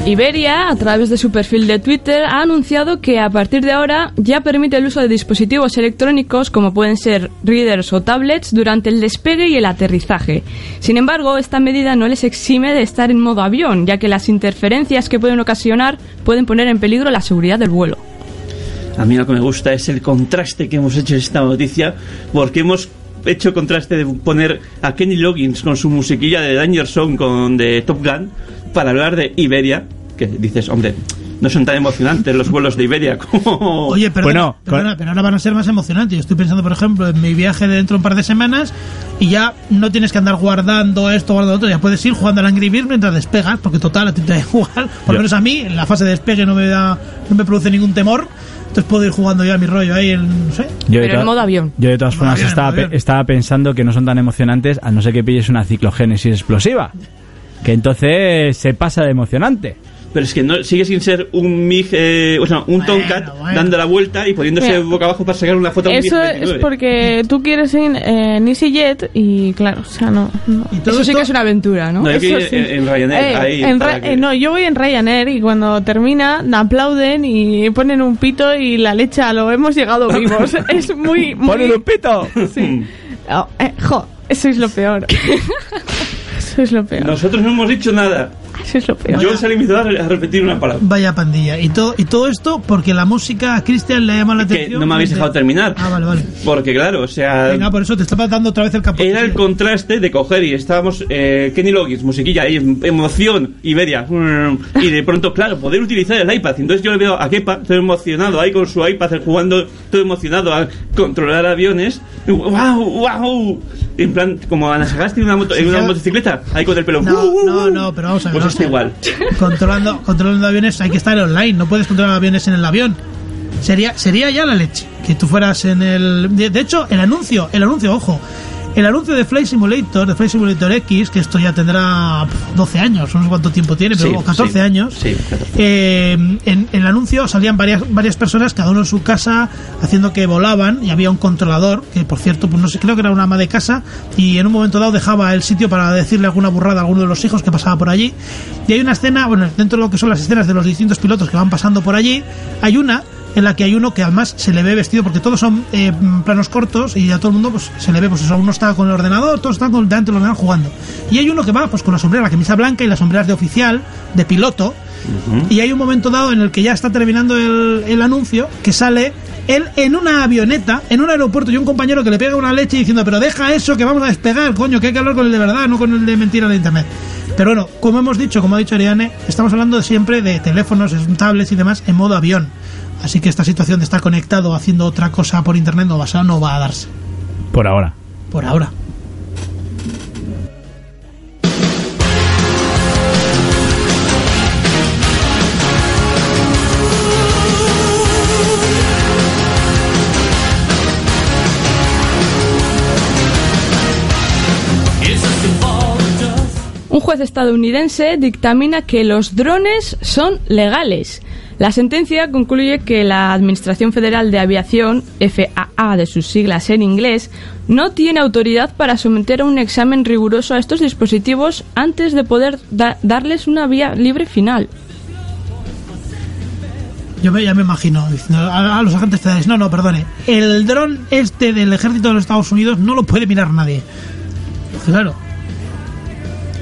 E: Iberia, a través de su perfil de Twitter, ha anunciado que a partir de ahora ya permite el uso de dispositivos electrónicos como pueden ser readers o tablets durante el despegue y el aterrizaje. Sin embargo, esta medida no les exime de estar en modo avión, ya que las interferencias que pueden ocasionar pueden poner en peligro la seguridad del vuelo.
F: A mí lo que me gusta es el contraste que hemos hecho en esta noticia, porque hemos hecho contraste de poner a Kenny Loggins con su musiquilla de Danger Zone con de Top Gun para hablar de Iberia, que dices, hombre, no son tan emocionantes los vuelos de Iberia como...
D: Oye, perdona,
H: Bueno,
D: perdona,
H: con-
D: pero ahora van a ser más emocionantes. Yo estoy pensando, por ejemplo, en mi viaje de dentro de un par de semanas y ya no tienes que andar guardando esto, guardando otro. Ya puedes ir jugando al Angry Birds mientras despegas, porque total, a ti te da igual. Por lo menos a mí, en la fase de despegue no me da, no me produce ningún temor. Entonces puedo ir jugando ya mi rollo ahí en, no sé.
H: Yo de
E: Pero en modo avión.
H: Yo de todas formas
D: avión,
H: estaba, pe- estaba pensando que no son tan emocionantes a no ser que pilles una ciclogénesis explosiva. Que entonces se pasa de emocionante.
F: Pero es que no, sigue sin ser un MiG, eh, o sea, un
D: Bueno,
F: Tomcat
D: bueno.
F: dando la vuelta y poniéndose
G: Mira,
F: boca abajo para sacar una foto un
G: Eso es
F: MiG-29.
G: porque tú quieres ir en EasyJet y claro, o sea, no. no.
D: Y todo
E: Eso sí que es una aventura, ¿no?
F: No, yo
G: Eso
F: en,
G: sí.
F: en Ryanair,
G: Eh,
F: ahí,
G: en
F: para
G: Ra-
F: que-
G: eh, no, yo voy en Ryanair y cuando termina aplauden y ponen un pito y la leche lo hemos llegado vivos. es muy, muy...
H: ¡Ponen un pito!
G: Sí. Oh, eh, jo, eso es lo peor. eso es lo peor.
F: Nosotros no hemos dicho nada.
G: Eso es lo peor.
F: Yo se limitado a re- a repetir una palabra.
D: Vaya pandilla. Y todo, y todo esto porque la música a Cristian le llama la
F: Que
D: atención.
F: no me habéis dejado terminar.
D: Ah, vale, vale.
F: Porque claro, o sea...
D: Venga, por eso te estaba dando otra vez el campo.
F: Era el contraste de coger y estábamos eh, Kenny Loggins, musiquilla ahí, em- emoción, Iberia. mm, Y de pronto, claro, poder utilizar el iPad. Entonces yo le veo a Kepa, todo emocionado ahí con su iPad, jugando, todo emocionado a controlar aviones. ¡Wow! ¡Wow! En plan, como Ana Sagasti en una, moto- en una motocicleta, ahí con el pelo.
D: No,
F: ¡Uh, uh, uh!
D: no, no, pero vamos a ver.
F: Pues
D: vamos
F: está igual.
D: Controlando, controlando aviones hay que estar online, no puedes controlar aviones en el avión. Sería, sería ya la leche que tú fueras en el. De hecho, el anuncio, el anuncio, ojo, el anuncio de Flight Simulator, de Flight Simulator X, que esto ya tendrá pf, 12 años, no sé cuánto tiempo tiene, pero
F: Sí,
D: o 14
F: sí,
D: años.
F: sí, 14.
D: Eh, en, en el anuncio salían varias, varias personas, cada uno en su casa, haciendo que volaban, y había un controlador, que por cierto, pues no sé, creo que era una ama de casa, y en un momento dado dejaba el sitio para decirle alguna burrada a alguno de los hijos que pasaba por allí. Y hay una escena, bueno, dentro de lo que son las escenas de los distintos pilotos que van pasando por allí, hay una en la que hay uno que además se le ve vestido, porque todos son eh, planos cortos y a todo el mundo pues se le ve, pues eso, uno está con el ordenador, todos están con, delante del ordenador jugando. Y hay uno que va pues con la sombrera, la camisa blanca y las sombreras de oficial, de piloto, y hay un momento dado en el que ya está terminando el, el anuncio que sale él en una avioneta, en un aeropuerto, y un compañero que le pega una leche diciendo, pero deja eso, que vamos a despegar, coño, que hay que hablar con el de verdad, no con el de mentira de internet. Pero bueno, como hemos dicho, como ha dicho Ariane, estamos hablando siempre de teléfonos, tablets y demás en modo avión. Así que esta situación de estar conectado haciendo otra cosa por internet no va a, no va a darse.
H: Por ahora.
D: Por ahora.
E: Un juez estadounidense dictamina que los drones son legales. La sentencia concluye que la Administración Federal de Aviación, FAA de sus siglas en inglés, no tiene autoridad para someter a un examen riguroso a estos dispositivos antes de poder da- darles una vía libre final.
D: Yo me, ya me imagino diciendo a, a los agentes federales, no, no, perdone, el dron este del ejército de los Estados Unidos no lo puede mirar nadie. Claro,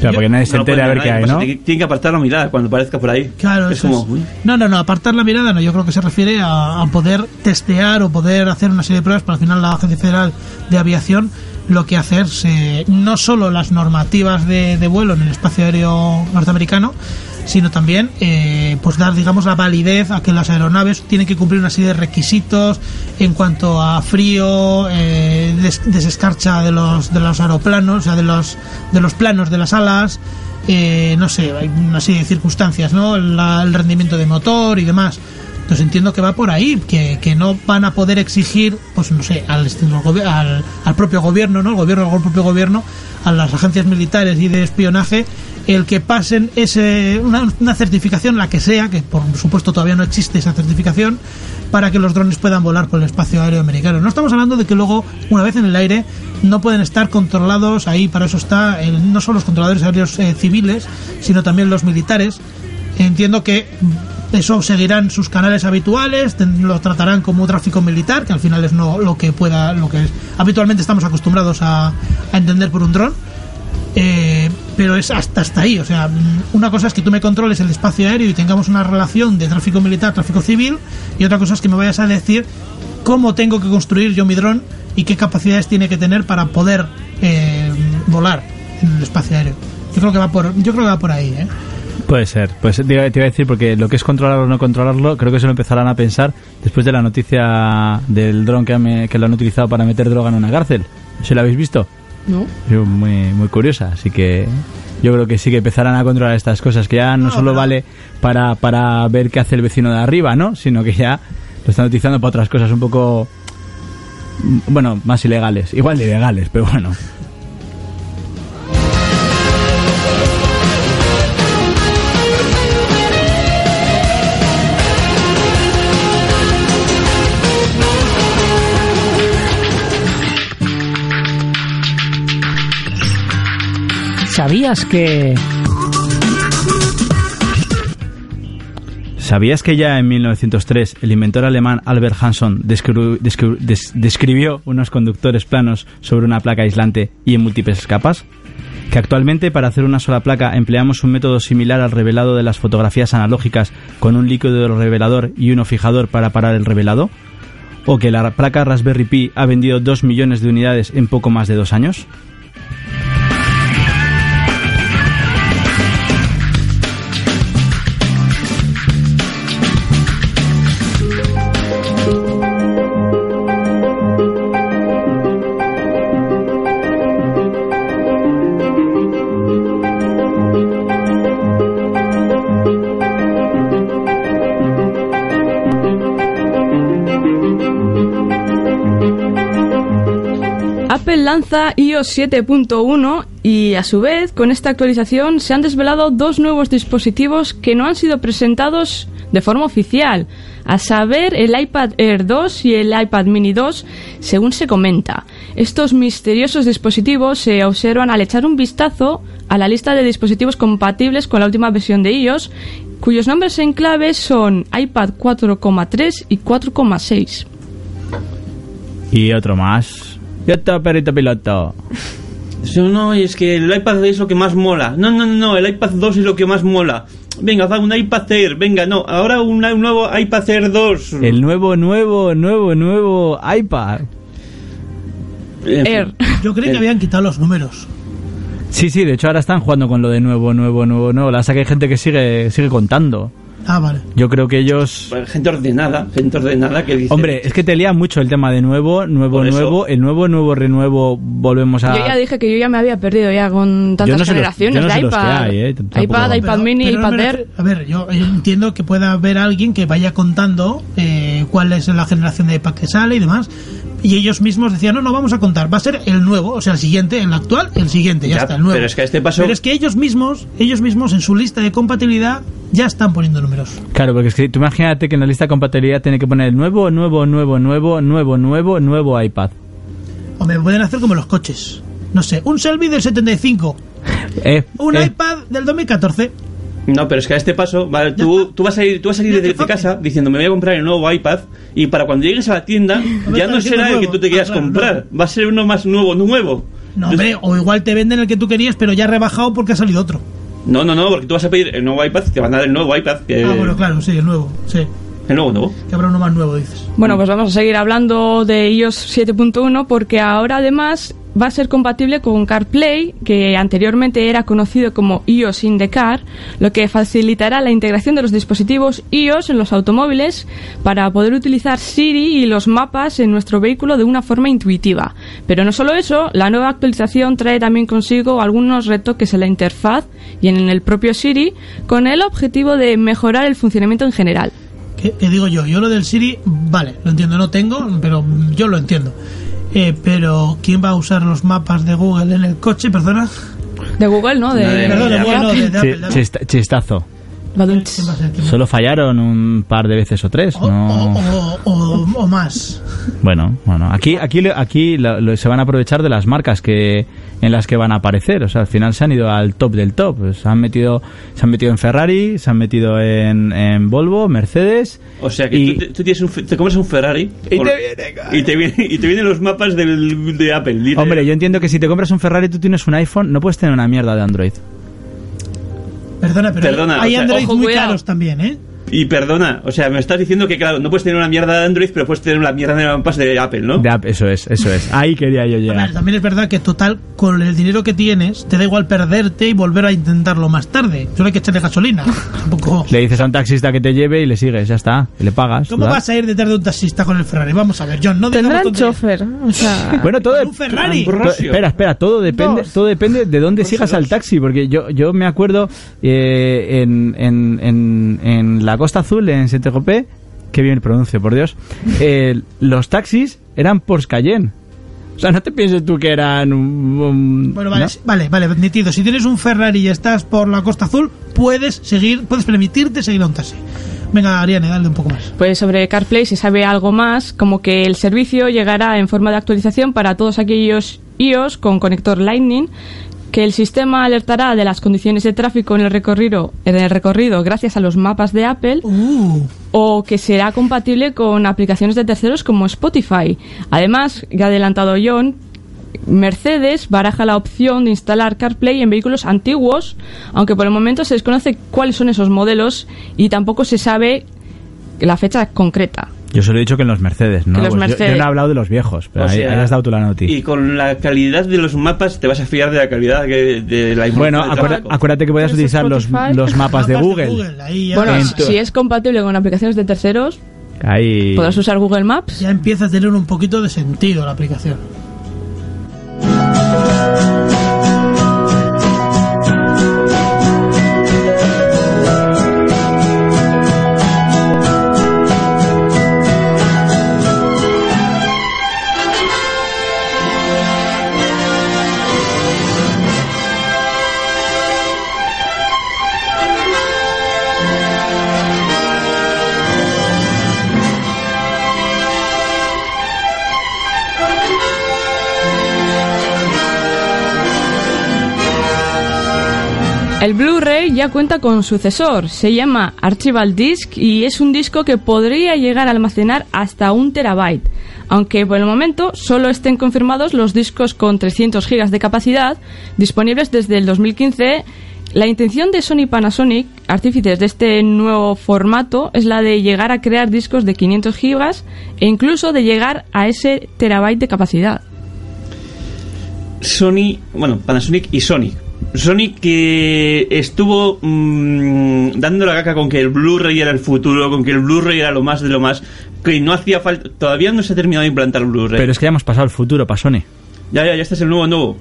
H: Claro, porque nadie se
F: No lo
H: entere a ver qué hay,
F: pues
H: ¿no?
F: Tiene tiene que apartar la mirada cuando aparezca por ahí.
D: claro,
F: es
D: eso
F: como,
D: es. No, no, no, apartar la mirada no, yo creo que se refiere a, a poder testear o poder hacer una serie de pruebas para al final la Agencia Federal de Aviación lo que hacer se- no solo las normativas de, de vuelo en el espacio aéreo norteamericano, sino también eh, pues dar digamos la validez a que las aeronaves tienen que cumplir una serie de requisitos en cuanto a frío, eh, des- desescarcha de los de los aeroplanos, o sea de los de los planos de las alas, eh, no sé, hay una serie de circunstancias, ¿no? La- el rendimiento de motor y demás. Entonces entiendo que va por ahí, que, que no van a poder exigir, pues no sé, al, gobi- al, al propio gobierno, ¿no? El gobierno, al propio gobierno, a las agencias militares y de espionaje, el que pasen ese, una, una certificación, la que sea, que por supuesto todavía no existe esa certificación, para que los drones puedan volar por el espacio aéreo americano. No estamos hablando de que luego, una vez en el aire, no pueden estar controlados, ahí para eso está, el- no solo los controladores aéreos eh, civiles, sino también los militares. Entiendo que eso seguirán sus canales habituales, lo tratarán como tráfico militar, que al final es no lo que pueda, lo que es, habitualmente estamos acostumbrados a, a entender por un dron. Eh, pero es hasta hasta ahí, o sea, mm, una cosa es que tú me controles el espacio aéreo y tengamos una relación de tráfico militar, tráfico civil, y otra cosa es que me vayas a decir cómo tengo que construir yo mi dron y qué capacidades tiene que tener para poder eh, volar en el espacio aéreo. Yo creo que va por, yo creo que va por ahí, ¿eh?
H: Puede ser, pues te iba, te iba a decir porque lo que es controlarlo o no controlarlo, creo que se lo empezarán a pensar después de la noticia del dron que, han- que lo han utilizado para meter droga en una cárcel. ¿Se lo habéis visto?
E: ¿No?
H: Yo, muy, muy curiosa, así que yo creo que sí que empezarán a controlar estas cosas, que ya no solo vale para, para ver qué hace el vecino de arriba, ¿no? Sino que ya lo están utilizando para otras cosas un poco, mm, bueno, más ilegales, igual de ilegales, pero bueno.
A: ¿Sabías que...
H: ¿Sabías que ya en 1903 el inventor alemán Albert Hanson describió unos conductores planos sobre una placa aislante y en múltiples capas? ¿Que actualmente para hacer una sola placa empleamos un método similar al revelado de las fotografías analógicas con un líquido revelador y uno fijador para parar el revelado? ¿O que la placa Raspberry Pi ha vendido 2 millones de unidades en poco más de dos años?
E: Lanza iOS 7.1 y a su vez con esta actualización se han desvelado dos nuevos dispositivos que no han sido presentados de forma oficial, a saber el iPad Air 2 y el iPad Mini 2, según se comenta. Estos misteriosos dispositivos se observan al echar un vistazo a la lista de dispositivos compatibles con la última versión de iOS, cuyos nombres en clave son iPad 4,3 y 4,6.
H: Y otro más. Ya está, perito piloto.
F: Eso no, es que el iPad es lo que más mola. No, no, no, el iPad 2 es lo que más mola. Venga, va un iPad Air, venga, no, ahora un nuevo iPad Air 2.
H: El nuevo, nuevo, nuevo, nuevo iPad.
E: Air.
D: Yo creí que habían quitado los números.
H: Sí, sí, de hecho ahora están jugando con lo de nuevo, nuevo, nuevo, nuevo. La verdad que hay gente que sigue, sigue contando.
D: Ah, vale.
H: Yo creo que ellos...
F: Pues gente ordenada, gente ordenada que dice...
H: Hombre, es que te lía mucho el tema de nuevo, nuevo,
F: Por eso-
H: nuevo, el nuevo, nuevo, renuevo, volvemos a...
E: Yo ya dije que yo ya me había perdido ya con tantas
H: Yo no sé los-
E: generaciones
H: yo no
E: de
H: sé los que
E: iPad.
H: hay, eh,
E: iPad, iPad
D: Pero-
E: mini,
D: pero
E: iPad Air.
D: A ver, yo entiendo que pueda haber alguien que vaya contando eh, cuál es la generación de iPad que sale y demás. Y ellos mismos decían, no, no vamos a contar, va a ser el nuevo, o sea, el siguiente, el actual, el siguiente, ya,
F: Ya,
D: está, el nuevo.
F: pero es que a este paso-
D: Pero es que ellos mismos, ellos mismos en su lista de compatibilidad ya están poniendo números.
H: Claro, porque es que tú imagínate que en la lista de compatibilidad tiene que poner nuevo, nuevo, nuevo, nuevo, nuevo, nuevo, nuevo iPad.
D: O me pueden hacer como los coches. No sé, un Selby del 75,
H: Eh,
D: un
H: eh,
D: iPad del 2014.
F: No, pero es que a este paso, vale, tú, tú vas a ir, tú vas a salir de, de casa diciendo me voy a comprar el nuevo iPad y para cuando llegues a la tienda ya no será el que tú te quieras
D: Ah, claro,
F: comprar, va a ser uno más nuevo, nuevo.
D: No, hombre, o igual te venden el que tú querías, pero ya rebajado porque ha salido otro.
F: No, no, no, porque tú vas a pedir el nuevo iPad, te van a dar el nuevo iPad, que
D: Ah, bueno, claro, sí, el nuevo, sí.
F: el nuevo nuevo.
D: Que habrá uno más nuevo, dices.
E: Bueno, pues vamos a seguir hablando de iOS 7.1 porque ahora además va a ser compatible con CarPlay, que anteriormente era conocido como iOS in the Car, lo que facilitará la integración de los dispositivos iOS en los automóviles para poder utilizar Siri y los mapas en nuestro vehículo de una forma intuitiva. Pero no solo eso, la nueva actualización trae también consigo algunos retoques en la interfaz y en el propio Siri con el objetivo de mejorar el funcionamiento en general.
D: ¿Qué, qué digo yo? Yo lo del Siri, vale, lo entiendo, no tengo, pero yo lo entiendo. Eh, pero ¿quién va a usar los mapas de Google en el coche? Perdona.
E: De Google, ¿no? De,
F: de-
D: Perdón, de
F: de
D: Google, no, de, de
H: chi-
D: Apple, de Apple.
H: chista- chistazo. Solo fallaron un par de veces o tres.
D: O,
H: no...
D: o- o- o- o más.
H: Bueno, bueno, aquí, aquí, aquí lo- lo- se van a aprovechar de las marcas que en las que van a aparecer. O sea, al final se han ido al top del top. Pues se han metido, se han metido en Ferrari, se han metido en, en Volvo, Mercedes.
F: O sea que
H: Y-
F: tú, tienes un, te compras un Ferrari
H: Y
F: por-
H: te viene-
F: y te viene- y te vienen los mapas del, de Apple.
H: Hombre, yo entiendo que si te compras un Ferrari, tú tienes un iPhone, no puedes tener una mierda de Android.
D: Perdona, pero
F: Perdona,
D: hay
F: o sea,
D: Android
E: ojo,
D: muy
E: cuidado.
D: caros también, ¿eh?
F: Y perdona, o sea, me estás diciendo que claro, no puedes tener una mierda de Android, pero puedes tener una mierda de de Apple, ¿no?
H: De App- eso es, eso es. Ahí quería yo
D: A ver,
H: llegar.
D: también es verdad que total, con el dinero que tienes, te da igual perderte y volver a intentarlo más tarde. Solo hay que echarle gasolina. Tampoco...
H: Le dices a un taxista que te lleve y le sigues, ya está. Y le pagas.
D: ¿Cómo
H: ¿verdad?
D: vas a ir detrás de un taxista con el Ferrari? Vamos a ver, John, no
G: Tendrán chofer. O sea,
H: Bueno, todo
D: Un Ferrari.
H: espera, espera, todo depende,
G: Dos.
H: todo depende de dónde sigas al taxi, porque yo, yo me acuerdo eh, en, en, en, en la Costa Azul, en Saint-Tropez, que bien pronuncio, por Dios, eh, los taxis eran Porsche Cayenne. O sea, no te pienses tú que eran un... un-
D: Bueno, vale, vale, vale, admitido. Si tienes un Ferrari y estás por la Costa Azul, puedes seguir, puedes permitirte seguir a un taxi. Venga, Ariane, dale un poco más.
E: Pues sobre CarPlay se sabe algo más, como que el servicio llegará en forma de actualización para todos aquellos iOS con conector Lightning, que el sistema alertará de las condiciones de tráfico en el recorrido, en el recorrido gracias a los mapas de Apple,
D: Uh,
E: o que será compatible con aplicaciones de terceros como Spotify. Además, ya adelantado John, Mercedes baraja la opción de instalar CarPlay en vehículos antiguos, aunque por el momento se desconoce cuáles son esos modelos y tampoco se sabe la fecha concreta.
H: Yo solo he dicho que en los Mercedes, ¿no?
E: Los
H: Pues yo- Yo,
E: Mercedes.
H: no he hablado de los viejos, pero
F: O
H: ahí,
F: sea,
H: ahí has dado tú la noticia.
F: Y con la calidad de los mapas te vas a fiar de la calidad que- de la
H: Bueno, acuérdate, que puedes
G: Pues
H: utilizar los, los mapas de Google.
D: ahí ya,
E: Bueno,
H: tu-
E: si es compatible con aplicaciones de terceros,
H: Ahí...
E: podrás usar Google Maps.
D: ya empieza a tener un poquito de sentido la aplicación.
E: El Blu-ray ya cuenta con sucesor, se llama Archival Disc y es un disco que podría llegar a almacenar hasta un terabyte, aunque por el momento solo estén confirmados los discos con 300 gigas de capacidad disponibles desde el 2015. La intención de Sony Panasonic, artífices de este nuevo formato, es la de llegar a crear discos de 500 gigas e incluso de llegar a ese terabyte de capacidad.
F: Sony, bueno, Panasonic y Sony. Sony que estuvo mm, dando la caca con que el Blu-ray era el futuro, con que el Blu-ray era lo más de lo más, que no hacía falta, todavía no se ha terminado de implantar el Blu-ray.
H: Pero es que ya hemos pasado el futuro para Sony.
F: Ya, ya, ya este es el nuevo nuevo.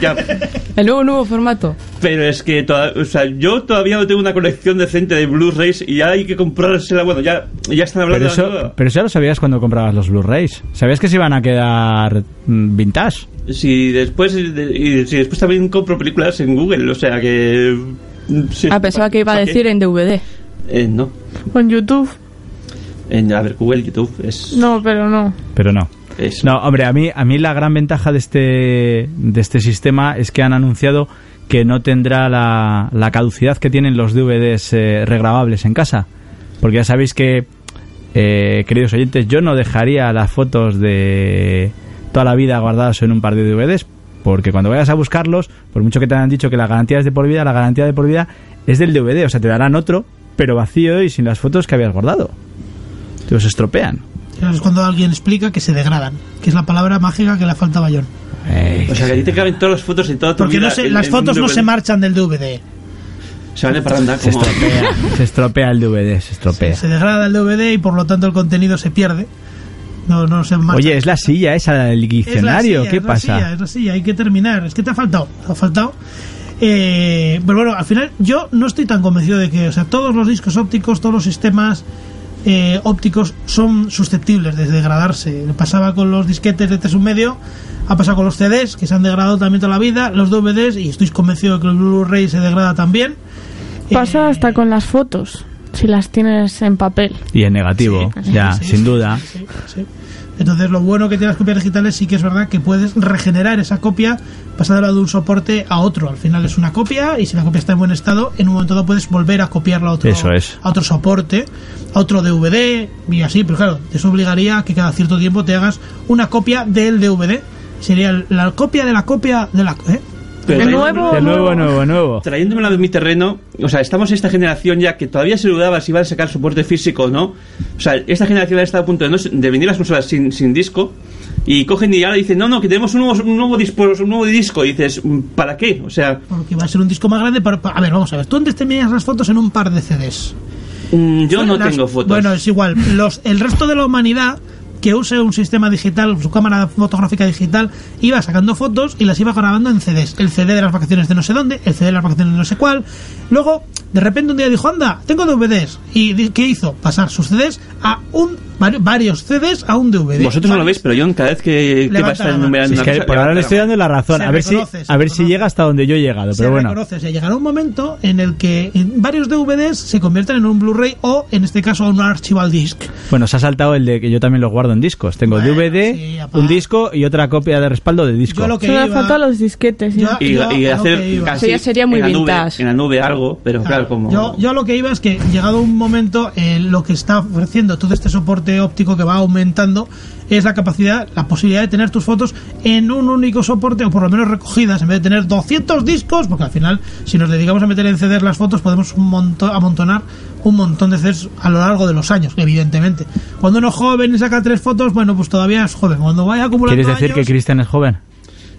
F: Ya,
E: El nuevo, nuevo formato.
F: pero es que toda- o sea, yo todavía no tengo una colección decente de Blu-rays y ya hay que comprársela. Bueno, ya, ya están hablando
H: Pero
F: de la
H: eso,
F: nueva.
H: pero eso ya lo sabías cuando comprabas los Blu-rays. ¿Sabías que se iban a quedar mm, vintage?
F: Si después, y si después también compro películas en Google, o sea que. mm, sí.
E: Ah, pensaba que iba a decir en DVD.
F: Eh, no.
G: O en YouTube.
F: En, a ver, Google, YouTube es.
G: No, pero no.
H: Pero no. No, hombre, a mí, a mí la gran ventaja de este, de este sistema es que han anunciado que no tendrá la, la caducidad que tienen los DVDs eh, regrabables en casa. Porque ya sabéis que, eh, queridos oyentes, yo no dejaría las fotos de toda la vida guardadas en un par de DVDs. Porque cuando vayas a buscarlos, por mucho que te hayan dicho que la garantía es de por vida, la garantía de por vida es del DVD. O sea, te darán otro, pero vacío y sin las fotos que habías guardado. Te los estropean.
D: Claro, Es cuando alguien explica que se degradan, que es la palabra mágica que le falta a Bayón.
F: O sea que a ti te caben todas las fotos y toda tu
D: Porque
F: vida
D: no se-
F: en-
D: las
F: en
D: fotos no se marchan del DVD.
F: Se van de parranda
H: Se
F: como.
H: estropea, se estropea el DVD, se estropea.
D: Se degrada el DVD y por lo tanto el contenido se pierde. No, no se marcha.
H: Oye, es la silla esa del
D: Es la
H: diccionario,
D: silla,
H: ¿qué
D: es la
H: pasa?
D: silla, es la silla, hay que terminar. Es que te ha faltado, te ha faltado. Eh, pero bueno, al final yo no estoy tan convencido de que, o sea, todos los discos ópticos, todos los sistemas eh, ópticos son susceptibles de degradarse. Pasaba con los disquetes de 3 un medio, ha pasado con los CDs que se han degradado también toda la vida, los DVDs y estoy convencido de que el Blu-ray se degrada también.
G: Pasa hasta con las fotos, si las tienes en papel.
H: Y en negativo,
D: Sí,
H: ya,
D: sí,
H: sin
D: sí,
H: duda.
D: Entonces, lo bueno que tiene las copias digitales sí que es verdad que puedes regenerar esa copia pasándola de un soporte a otro. Al final es una copia y si la copia está en buen estado, en un momento dado puedes volver a copiarla a otro,
H: Eso es.
D: a otro soporte, a otro DVD y así. Pero claro, eso obligaría a que cada cierto tiempo te hagas una copia del DVD. Sería la copia de la copia de la... ¿eh?
F: Pero trayéndome-
G: nuevo,
H: De nuevo, nuevo, nuevo.
F: Trayéndomela de mi terreno, o sea, estamos en esta generación ya que todavía se dudaba si iba a sacar soporte físico o no. O sea, esta generación ha estado a punto de, no, de venir las consolas sin, sin disco y cogen y ahora dicen, no, no, que tenemos un nuevo, un nuevo, disco, un nuevo disco. Y dices, ¿para qué? O sea,
D: Porque va a ser un disco más grande. Para, para- a ver, vamos a ver. Tú antes tenías las fotos en un par de CDs.
F: mm, yo no
D: Las-
F: tengo fotos.
D: Bueno, es igual. Los, el resto de la humanidad que use un sistema digital, su cámara fotográfica digital, iba sacando fotos y las iba grabando en CDs. El CD de las vacaciones de no sé dónde, el CD de las vacaciones de no sé cuál. Luego, de repente un día dijo, anda, tengo DVDs. ¿Y qué hizo? Pasar sus CDs a un varios CDs a un DVD.
F: Vosotros no lo veis, pero yo cada vez que, que va a enumerando
H: Si es que
F: cosa,
H: por ahora le estoy dando la razón.
D: Se
H: A ver si,
D: reconoce, se
H: a ver si llega hasta donde yo he llegado.
D: se
H: Pero bueno,
D: reconoce. O sea, llegará un momento en el que varios DVDs se convierten en un Blu-ray o, en este caso, un archival disc.
H: bueno, se ha saltado el de que yo también lo guardo en discos. Tengo
D: Bueno,
H: DVD,
D: sí,
H: un disco y otra copia de respaldo de disco.
D: Yo lo que
G: Solo
D: iba-
G: faltan los disquetes.
D: Yo-.
F: Y,
D: yo
F: y hacer casi
E: ya sería muy
F: en la nube-
E: vintage.
F: en la nube algo, pero claro, como...
D: Yo, yo lo que iba es que llegado un momento, eh, lo que está ofreciendo todo este soporte óptico que va aumentando es la capacidad, la posibilidad de tener tus fotos en un único soporte o por lo menos recogidas en vez de tener 200 discos, porque al final si nos dedicamos a meter en CDs las fotos podemos un monto- amontonar un montón de CDs a lo largo de los años, evidentemente. Cuando uno es joven y saca tres fotos, bueno, pues todavía es joven. Cuando vaya acumulando
H: ¿Quieres decir que Cristian es joven?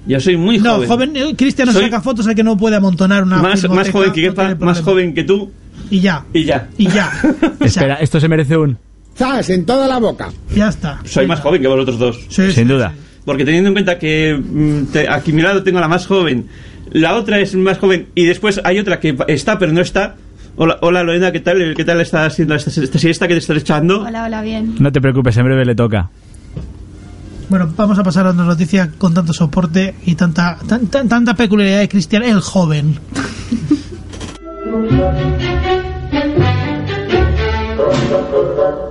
F: Yo soy muy
D: no,
F: joven.
D: joven, eh, Cristian no
F: Soy-
D: saca fotos al que no puede amontonar una
F: más, más joven que
D: no
F: Kepa, más joven que tú
D: y ya,
F: y ya.
D: y ya.
H: Espera, esto se merece un...
L: ¡Zas! En toda la boca.
D: Ya está.
F: Soy más joven que vosotros dos.
H: Sin duda.
F: Porque teniendo en cuenta que mm, aquí mi lado tengo a la más joven, la otra es más joven y después hay otra que está pero no está. Hola, hola Lorena, ¿qué tal? ¿Qué tal está haciendo esta, esta siesta que te estás echando?
J: Hola, hola, bien.
H: No te preocupes, en breve le toca.
D: Bueno, vamos a pasar a una noticia con tanto soporte y tanta, tan, tan, tanta peculiaridad de Cristian el joven.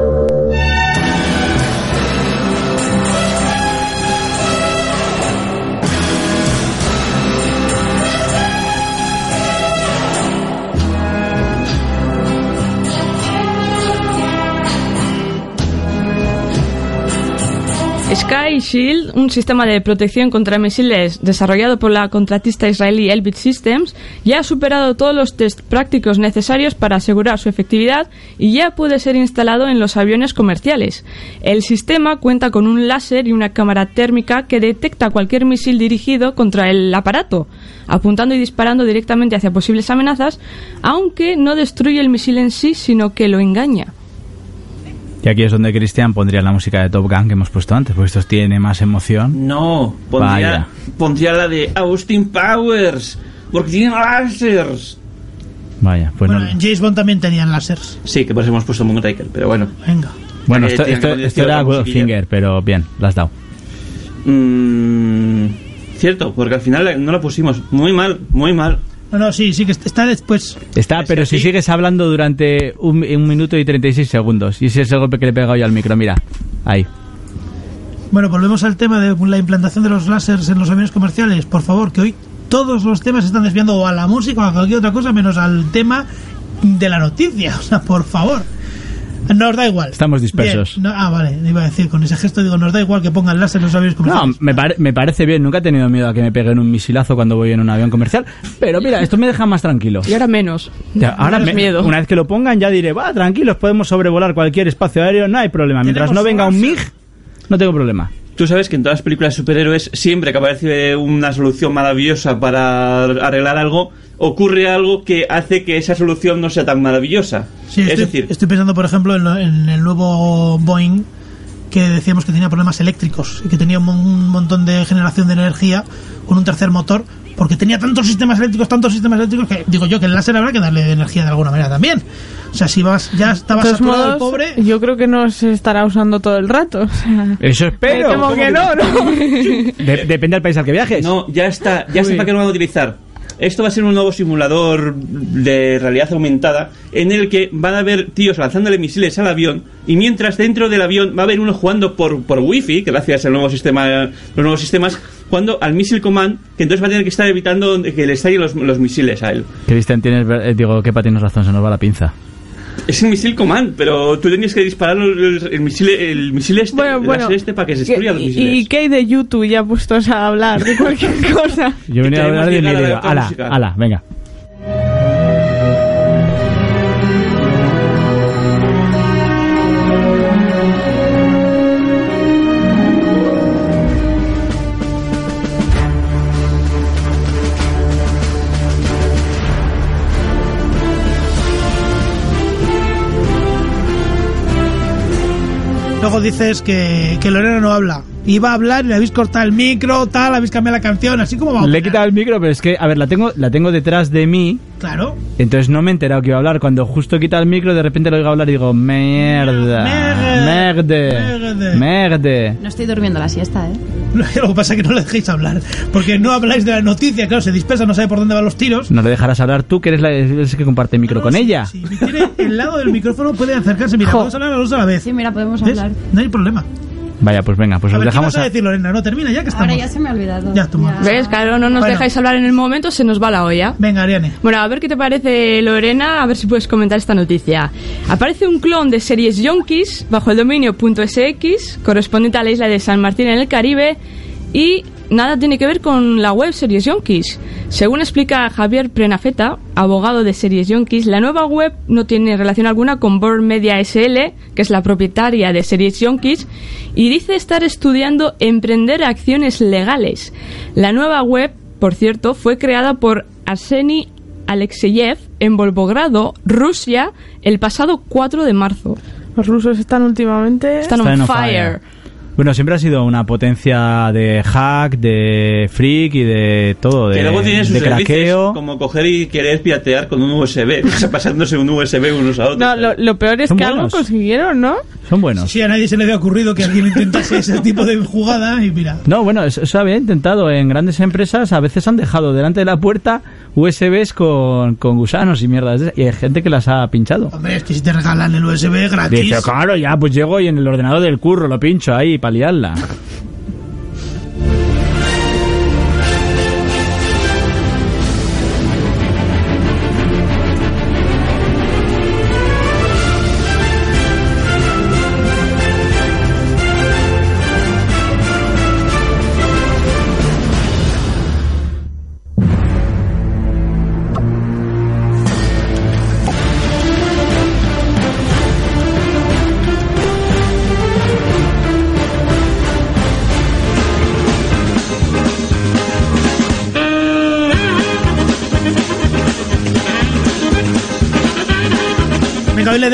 E: Sky Shield, un sistema de protección contra misiles desarrollado por la contratista israelí Elbit Systems, ya ha superado todos los test prácticos necesarios para asegurar su efectividad y ya puede ser instalado en los aviones comerciales. El sistema cuenta con un láser y una cámara térmica que detecta cualquier misil dirigido contra el aparato, apuntando y disparando directamente hacia posibles amenazas, aunque no destruye el misil en sí, sino que lo engaña.
H: Y aquí es donde Cristian pondría la música de Top Gun que hemos puesto antes, porque esto tiene más emoción.
F: No, pondría,
H: Vaya.
F: pondría la de Austin Powers, porque tiene lásers.
H: Vaya, pues
D: bueno,
H: no.
D: en James Bond también tenían lásers.
F: Sí, que por eso hemos puesto Moonraker, pero bueno.
D: Venga.
H: Bueno, esto,
F: tiene
H: esto-
F: que poner
H: esto era
F: musiquilla.
H: Goldfinger, pero bien, la has dado.
F: Mm, cierto, porque al final no la pusimos. Muy mal, muy mal.
D: No, no, sí, sí que está después.
H: Está, pero si sigues hablando durante un, un minuto y 36 segundos, y ese es el golpe que le he pegado yo al micro, mira, ahí.
D: Bueno, volvemos al tema de la implantación de los láseres en los aviones comerciales. Por favor, que hoy todos los temas se están desviando o a la música o a cualquier otra cosa menos al tema de la noticia. O sea, por favor. Nos da igual.
H: Estamos dispersos.
D: No- ah, vale, iba a decir, con ese gesto digo, nos da igual que pongan láser los aviones
H: No,
D: comerciales.
H: me, pare- me parece bien, nunca he tenido miedo a que me peguen un misilazo cuando voy en un avión comercial, pero mira, esto me deja más tranquilo.
E: Y ahora menos.
H: Ya, ahora
E: Menos
H: me-
E: miedo.
H: una vez que lo pongan ya diré, va, tranquilos, podemos sobrevolar cualquier espacio aéreo, no hay problema. Mientras no venga un MiG, no tengo problema.
F: Tú sabes que en todas las películas de superhéroes, siempre que aparece una solución maravillosa para arreglar algo, ocurre algo que hace que esa solución no sea tan maravillosa.
D: Sí,
F: es decir,
D: estoy pensando, por ejemplo, en, lo- en el nuevo Boeing que decíamos que tenía problemas eléctricos y que tenía un, mon- un montón de generación de energía con un tercer motor porque tenía tantos sistemas eléctricos, tantos sistemas eléctricos que digo yo que el láser habrá que darle energía de alguna manera también. O sea, si vas ya estaba
G: De todos
D: saturado el pobre,
G: yo creo que no se estará usando todo el rato. o sea,
H: Eso espero. ¿Cómo
G: que
H: que
G: no, ¿no?
H: De- depende del país al que viajes.
F: No, ya está, ya sé
H: Uy.
F: para qué lo van a utilizar. Esto va a ser un nuevo simulador de realidad aumentada en el que van a haber tíos lanzándole misiles al avión y mientras dentro del avión va a haber uno jugando por, por wifi, que gracias al nuevo sistema, los nuevos sistemas, jugando al Missile Command, que entonces va a tener que estar evitando que le estallen los, los misiles a él.
H: Cristian, tienes, eh, digo, Kepa, tienes razón, se nos va la pinza.
F: Es el Missile Command, pero tú tenías que disparar el, el misil, el misil este,
G: Bueno,
F: el
G: bueno.
F: este para que se destruya los
G: ¿Y,
F: misiles.
G: y qué hay de YouTube ya puestos a hablar de cualquier cosa?
H: Yo venía a hablar de mi Ala, ala, venga.
D: Luego dices que, que Lorena no habla. Iba a hablar y le habéis cortado el micro, tal, habéis cambiado la canción, así como va a
H: Le he quitado el micro, pero es que, a ver, la tengo, la tengo detrás de mí.
D: Claro.
H: Entonces no me he enterado que iba a hablar. Cuando justo he quitado el micro, de repente lo oigo hablar y digo, mierda, merde,
D: Merde.
J: No estoy durmiendo la siesta, ¿eh?
D: Lo que pasa es que no le dejéis hablar. Porque no habláis de la noticia, claro, se dispersa, no sabe por dónde van los tiros.
H: No le dejarás hablar tú, que eres la eres el que comparte el micro con ella.
D: Si tiene el lado del micrófono, puede acercarse. Mira,
J: Jo.
D: podemos hablar a los dos a la vez.
J: Sí, mira, podemos
D: ¿Ves?
J: hablar.
D: No hay problema.
H: Vaya, pues venga, pues
D: a
H: os
D: ver, ¿qué
H: dejamos
D: vas a
H: a...
D: decir, Lorena? No, termina ya que estamos.
J: Ahora ya se me ha olvidado.
D: Ya, toma.
E: ¿Ves? Claro, no nos
D: Bueno.
E: dejáis hablar en el momento, se nos va la olla.
D: Venga, Ariane.
E: Bueno, a ver qué te parece, Lorena, a ver si puedes comentar esta noticia. Aparece un clon de series Yonkis bajo el dominio .sx, correspondiente a la isla de San Martín en el Caribe, y nada tiene que ver con la web Series Yonkis. Según explica Javier Prenafeta, abogado de Series Yonkis, la nueva web no tiene relación alguna con Born Media SL, que es la propietaria de Series Yonkis, y dice estar estudiando emprender acciones legales. La nueva web, por cierto, fue creada por Arseny Alexeyev en Volgogrado, Rusia, el pasado 4 de marzo.
G: Los rusos están últimamente...
E: Están
H: Están
E: on
H: on
E: fire.
H: fire. Bueno, siempre ha sido una potencia de hack, de freak y de todo, de,
F: que luego tiene sus
H: de craqueo.
F: como coger y querer piratear con un USB, pasándose un USB unos a otros.
G: No, lo, lo peor es que
H: buenos.
G: algo consiguieron, ¿no?
H: Son buenos.
D: Si a nadie se le había ocurrido que alguien intentase ese tipo de jugada y mira.
H: No, bueno, eso, eso había intentado en grandes empresas. A veces han dejado delante de la puerta USBs con, con gusanos y mierdas. Y hay gente que las ha pinchado.
D: Hombre, es que si te regalan el USB gratis.
H: Dice, claro, ya, pues llego y en el ordenador del curro lo pincho ahí para liarla.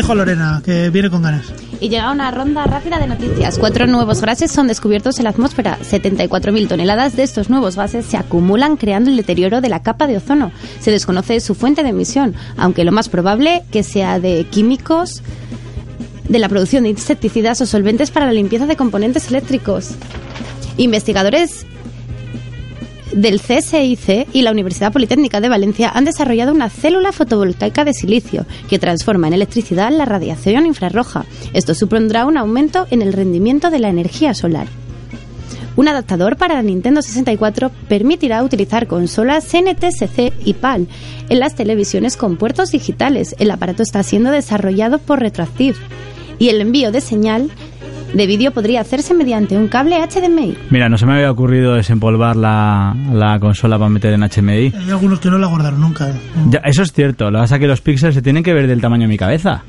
D: Dejo a Lorena, que viene con ganas.
J: Y llega una ronda rápida de noticias. Cuatro nuevos gases son descubiertos en la atmósfera. 74.000 toneladas de estos nuevos gases se acumulan creando el deterioro de la capa de ozono. Se desconoce su fuente de emisión, aunque lo más probable que sea de químicos de la producción de insecticidas o solventes para la limpieza de componentes eléctricos. Investigadores del CSIC y la Universidad Politécnica de Valencia han desarrollado una célula fotovoltaica de silicio que transforma en electricidad la radiación infrarroja. Esto supondrá un aumento en el rendimiento de la energía solar. Un adaptador para la Nintendo 64 permitirá utilizar consolas NTSC y PAL en las televisiones con puertos digitales. El aparato está siendo desarrollado por Retroactive y el envío de señal de vídeo podría hacerse mediante un cable HDMI.
H: Mira, no se me había ocurrido desempolvar la, la consola para meter en HMI.
D: Hay algunos que no la guardaron nunca. ¿eh?
H: Ya, eso es cierto, lo que pasa es que los píxeles se tienen que ver del tamaño de mi cabeza.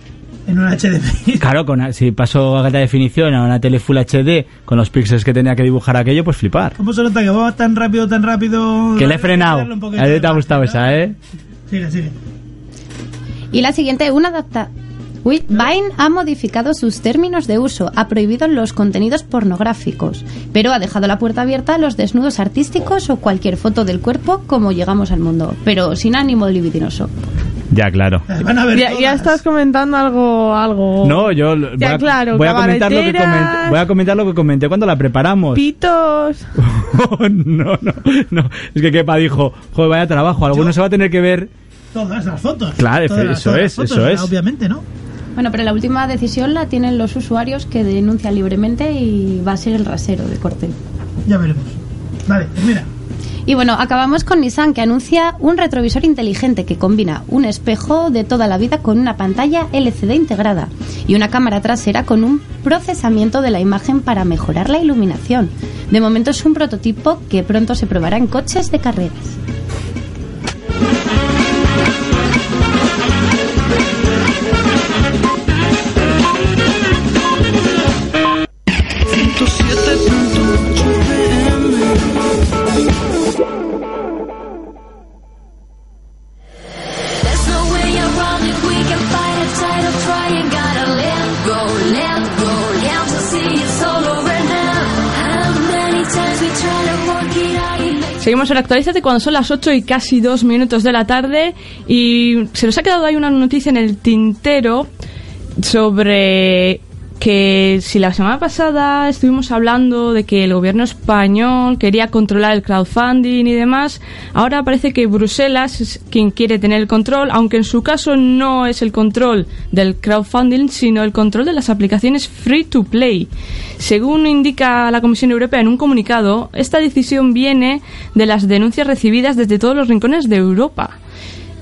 D: En un HDMI.
H: Claro, con, si paso a alta definición a una tele Full HD con los píxeles que tenía que dibujar aquello, pues flipar.
D: ¿Cómo se nota que va tan rápido, tan rápido?
H: Que le he frenado. A ti te ha gustado esa, ¿eh?
D: Sigue, sigue.
J: Y la siguiente, una adapta. Vine ha modificado sus términos de uso, ha prohibido los contenidos pornográficos, pero ha dejado la puerta abierta a los desnudos artísticos o cualquier foto del cuerpo como llegamos al mundo, pero sin ánimo libidinoso.
H: Ya, claro.
D: Van a ver
G: Ya, ya estás comentando algo, algo.
H: No, yo voy,
G: Ya,
H: a,
G: claro,
H: voy a comentar lo que comenté, voy a comentar lo que comenté cuando la preparamos.
G: Pitos.
H: no, no, no. Es que Kepa dijo, joder, vaya trabajo, alguno se va a tener que ver.
D: Todas las fotos.
H: Claro,
D: Todas
H: eso
D: todas
H: es,
D: las
H: eso
D: fotos,
H: es.
D: Obviamente, ¿no?
J: Bueno, pero la última decisión la tienen los usuarios que denuncian libremente y va a ser el rasero de corte.
D: Ya veremos. Vale, pues mira.
J: Y bueno, acabamos con Nissan que anuncia un retrovisor inteligente que combina un espejo de toda la vida con una pantalla LCD integrada y una cámara trasera con un procesamiento de la imagen para mejorar la iluminación. De momento es un prototipo que pronto se probará en coches de carreras.
E: Seguimos en Actualízate cuando son las 8 y casi 2 minutos de la tarde y se nos ha quedado ahí una noticia en el tintero sobre que si la semana pasada estuvimos hablando de que el gobierno español quería controlar el crowdfunding y demás, ahora parece que Bruselas es quien quiere tener el control, aunque en su caso no es el control del crowdfunding, sino el control de las aplicaciones free to play. Según indica la Comisión Europea en un comunicado, esta decisión viene de las denuncias recibidas desde todos los rincones de Europa.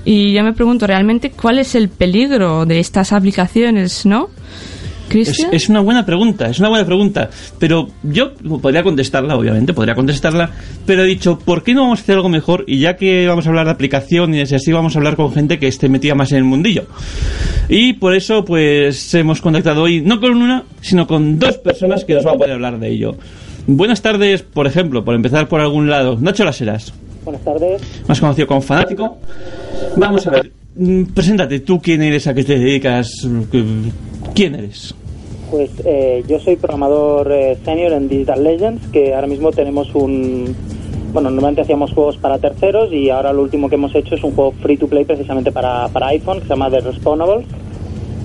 E: Y yo me pregunto realmente cuál es el peligro de estas aplicaciones, ¿no?
F: Es, una buena pregunta, es una buena pregunta. Pero yo podría contestarla, obviamente, podría contestarla. Pero he dicho, ¿por qué no vamos a hacer algo mejor? Y ya que vamos a hablar de aplicaciones y así, vamos a hablar con gente que esté metida más en el mundillo. Y por eso, pues, hemos contactado hoy, no con una, sino con dos personas que nos van a poder hablar de ello. Buenas tardes, por ejemplo, por empezar por algún lado. Nacho Laseras,
M: Buenas tardes.
F: más conocido como Fanático. Vamos a ver, preséntate, tú quién eres, a qué te dedicas, ¿Qué- quién eres.
M: Pues eh, yo soy programador eh, senior en Digital Legends, que ahora mismo tenemos un... Bueno, normalmente hacíamos juegos para terceros y ahora lo último que hemos hecho es un juego free to play precisamente para, para iPhone que se llama The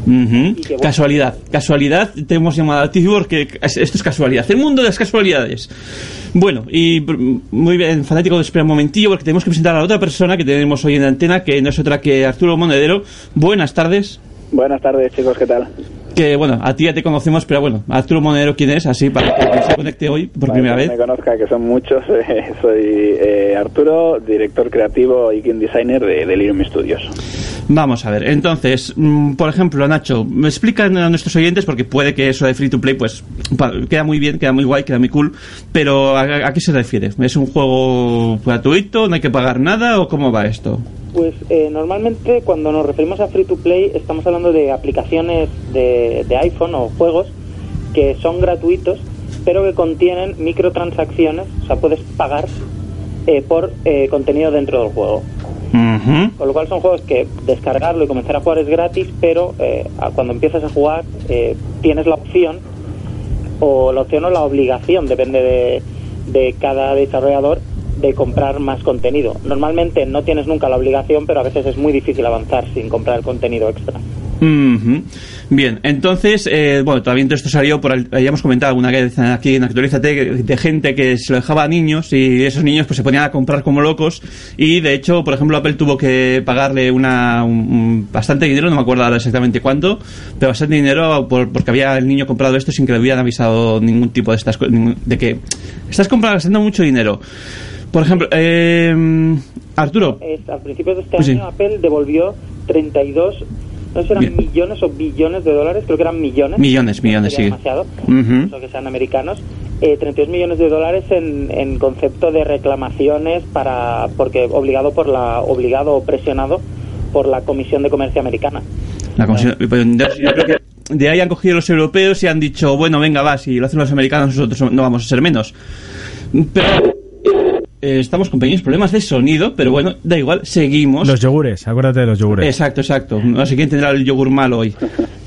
M: Bueno.
F: Casualidad. Casualidad, te hemos llamado a ti porque es- esto es casualidad. El mundo de las casualidades. Bueno, y muy bien, fanático, espera un momentillo porque tenemos que presentar a la otra persona que tenemos hoy en la antena, que no es otra que Arturo Monedero. Buenas tardes.
M: Buenas tardes, chicos, ¿qué tal?
F: Que bueno, a ti ya te conocemos, pero bueno, Arturo Monedero, ¿quién es? Así para que se conecte hoy por primera vez.
N: me conozca, que son muchos. eh, soy eh, Arturo, director creativo y game designer de Delirium Studios.
F: Vamos a ver, entonces, mm, por ejemplo, Nacho, me explican a nuestros oyentes, porque puede que eso de free to play, pues queda muy bien, queda muy guay, queda muy cool, pero ¿a, a qué se refiere? ¿Es un juego gratuito? ¿No hay que pagar nada? ¿O cómo va esto?
M: Pues eh, normalmente cuando nos referimos a free to play estamos hablando de aplicaciones de, de iPhone o juegos que son gratuitos pero que contienen microtransacciones, o sea, puedes pagar eh, por eh, contenido dentro del juego. Con lo cual son juegos que descargarlo y comenzar a jugar es gratis, pero eh, cuando empiezas a jugar eh, tienes la opción, o la opción o la obligación, depende de, de cada desarrollador, de comprar más contenido. Normalmente no tienes nunca la obligación, pero a veces es muy difícil avanzar sin comprar contenido extra.
F: Ujú. Bien, entonces, eh, bueno, también todo esto salió por, habíamos comentado alguna vez aquí en Actualízate de gente que se lo dejaba a niños y esos niños pues se ponían a comprar como locos y de hecho, por ejemplo, Apple tuvo que pagarle una un- bastante dinero, no me acuerdo ahora exactamente cuánto, pero bastante dinero por- porque había el niño comprado esto sin que le hubieran avisado ningún tipo de estas de que estás comprando gastando mucho dinero. Por ejemplo, eh, Arturo,
M: Es, a principios de este
F: Pues sí.
M: año Apple devolvió 32, no sé si eran
F: Bien.
M: millones o billones de dólares, creo que eran millones.
F: Millones, millones, sí.
M: demasiado,
F: Ujú.
M: eso que sean americanos. Eh, 32 millones de dólares en, en concepto de reclamaciones para porque obligado por la obligado o presionado por la Comisión de Comercio Americana.
F: La comisión- pues, yo creo que de ahí han cogido los europeos y han dicho, bueno, venga, va, si lo hacen los americanos, nosotros no vamos a ser menos. Pero eh, estamos con pequeños problemas de sonido, pero bueno, da igual, seguimos.
H: Los yogures, acuérdate de los yogures.
F: Exacto, exacto. No sé quién tendrá el yogur malo hoy.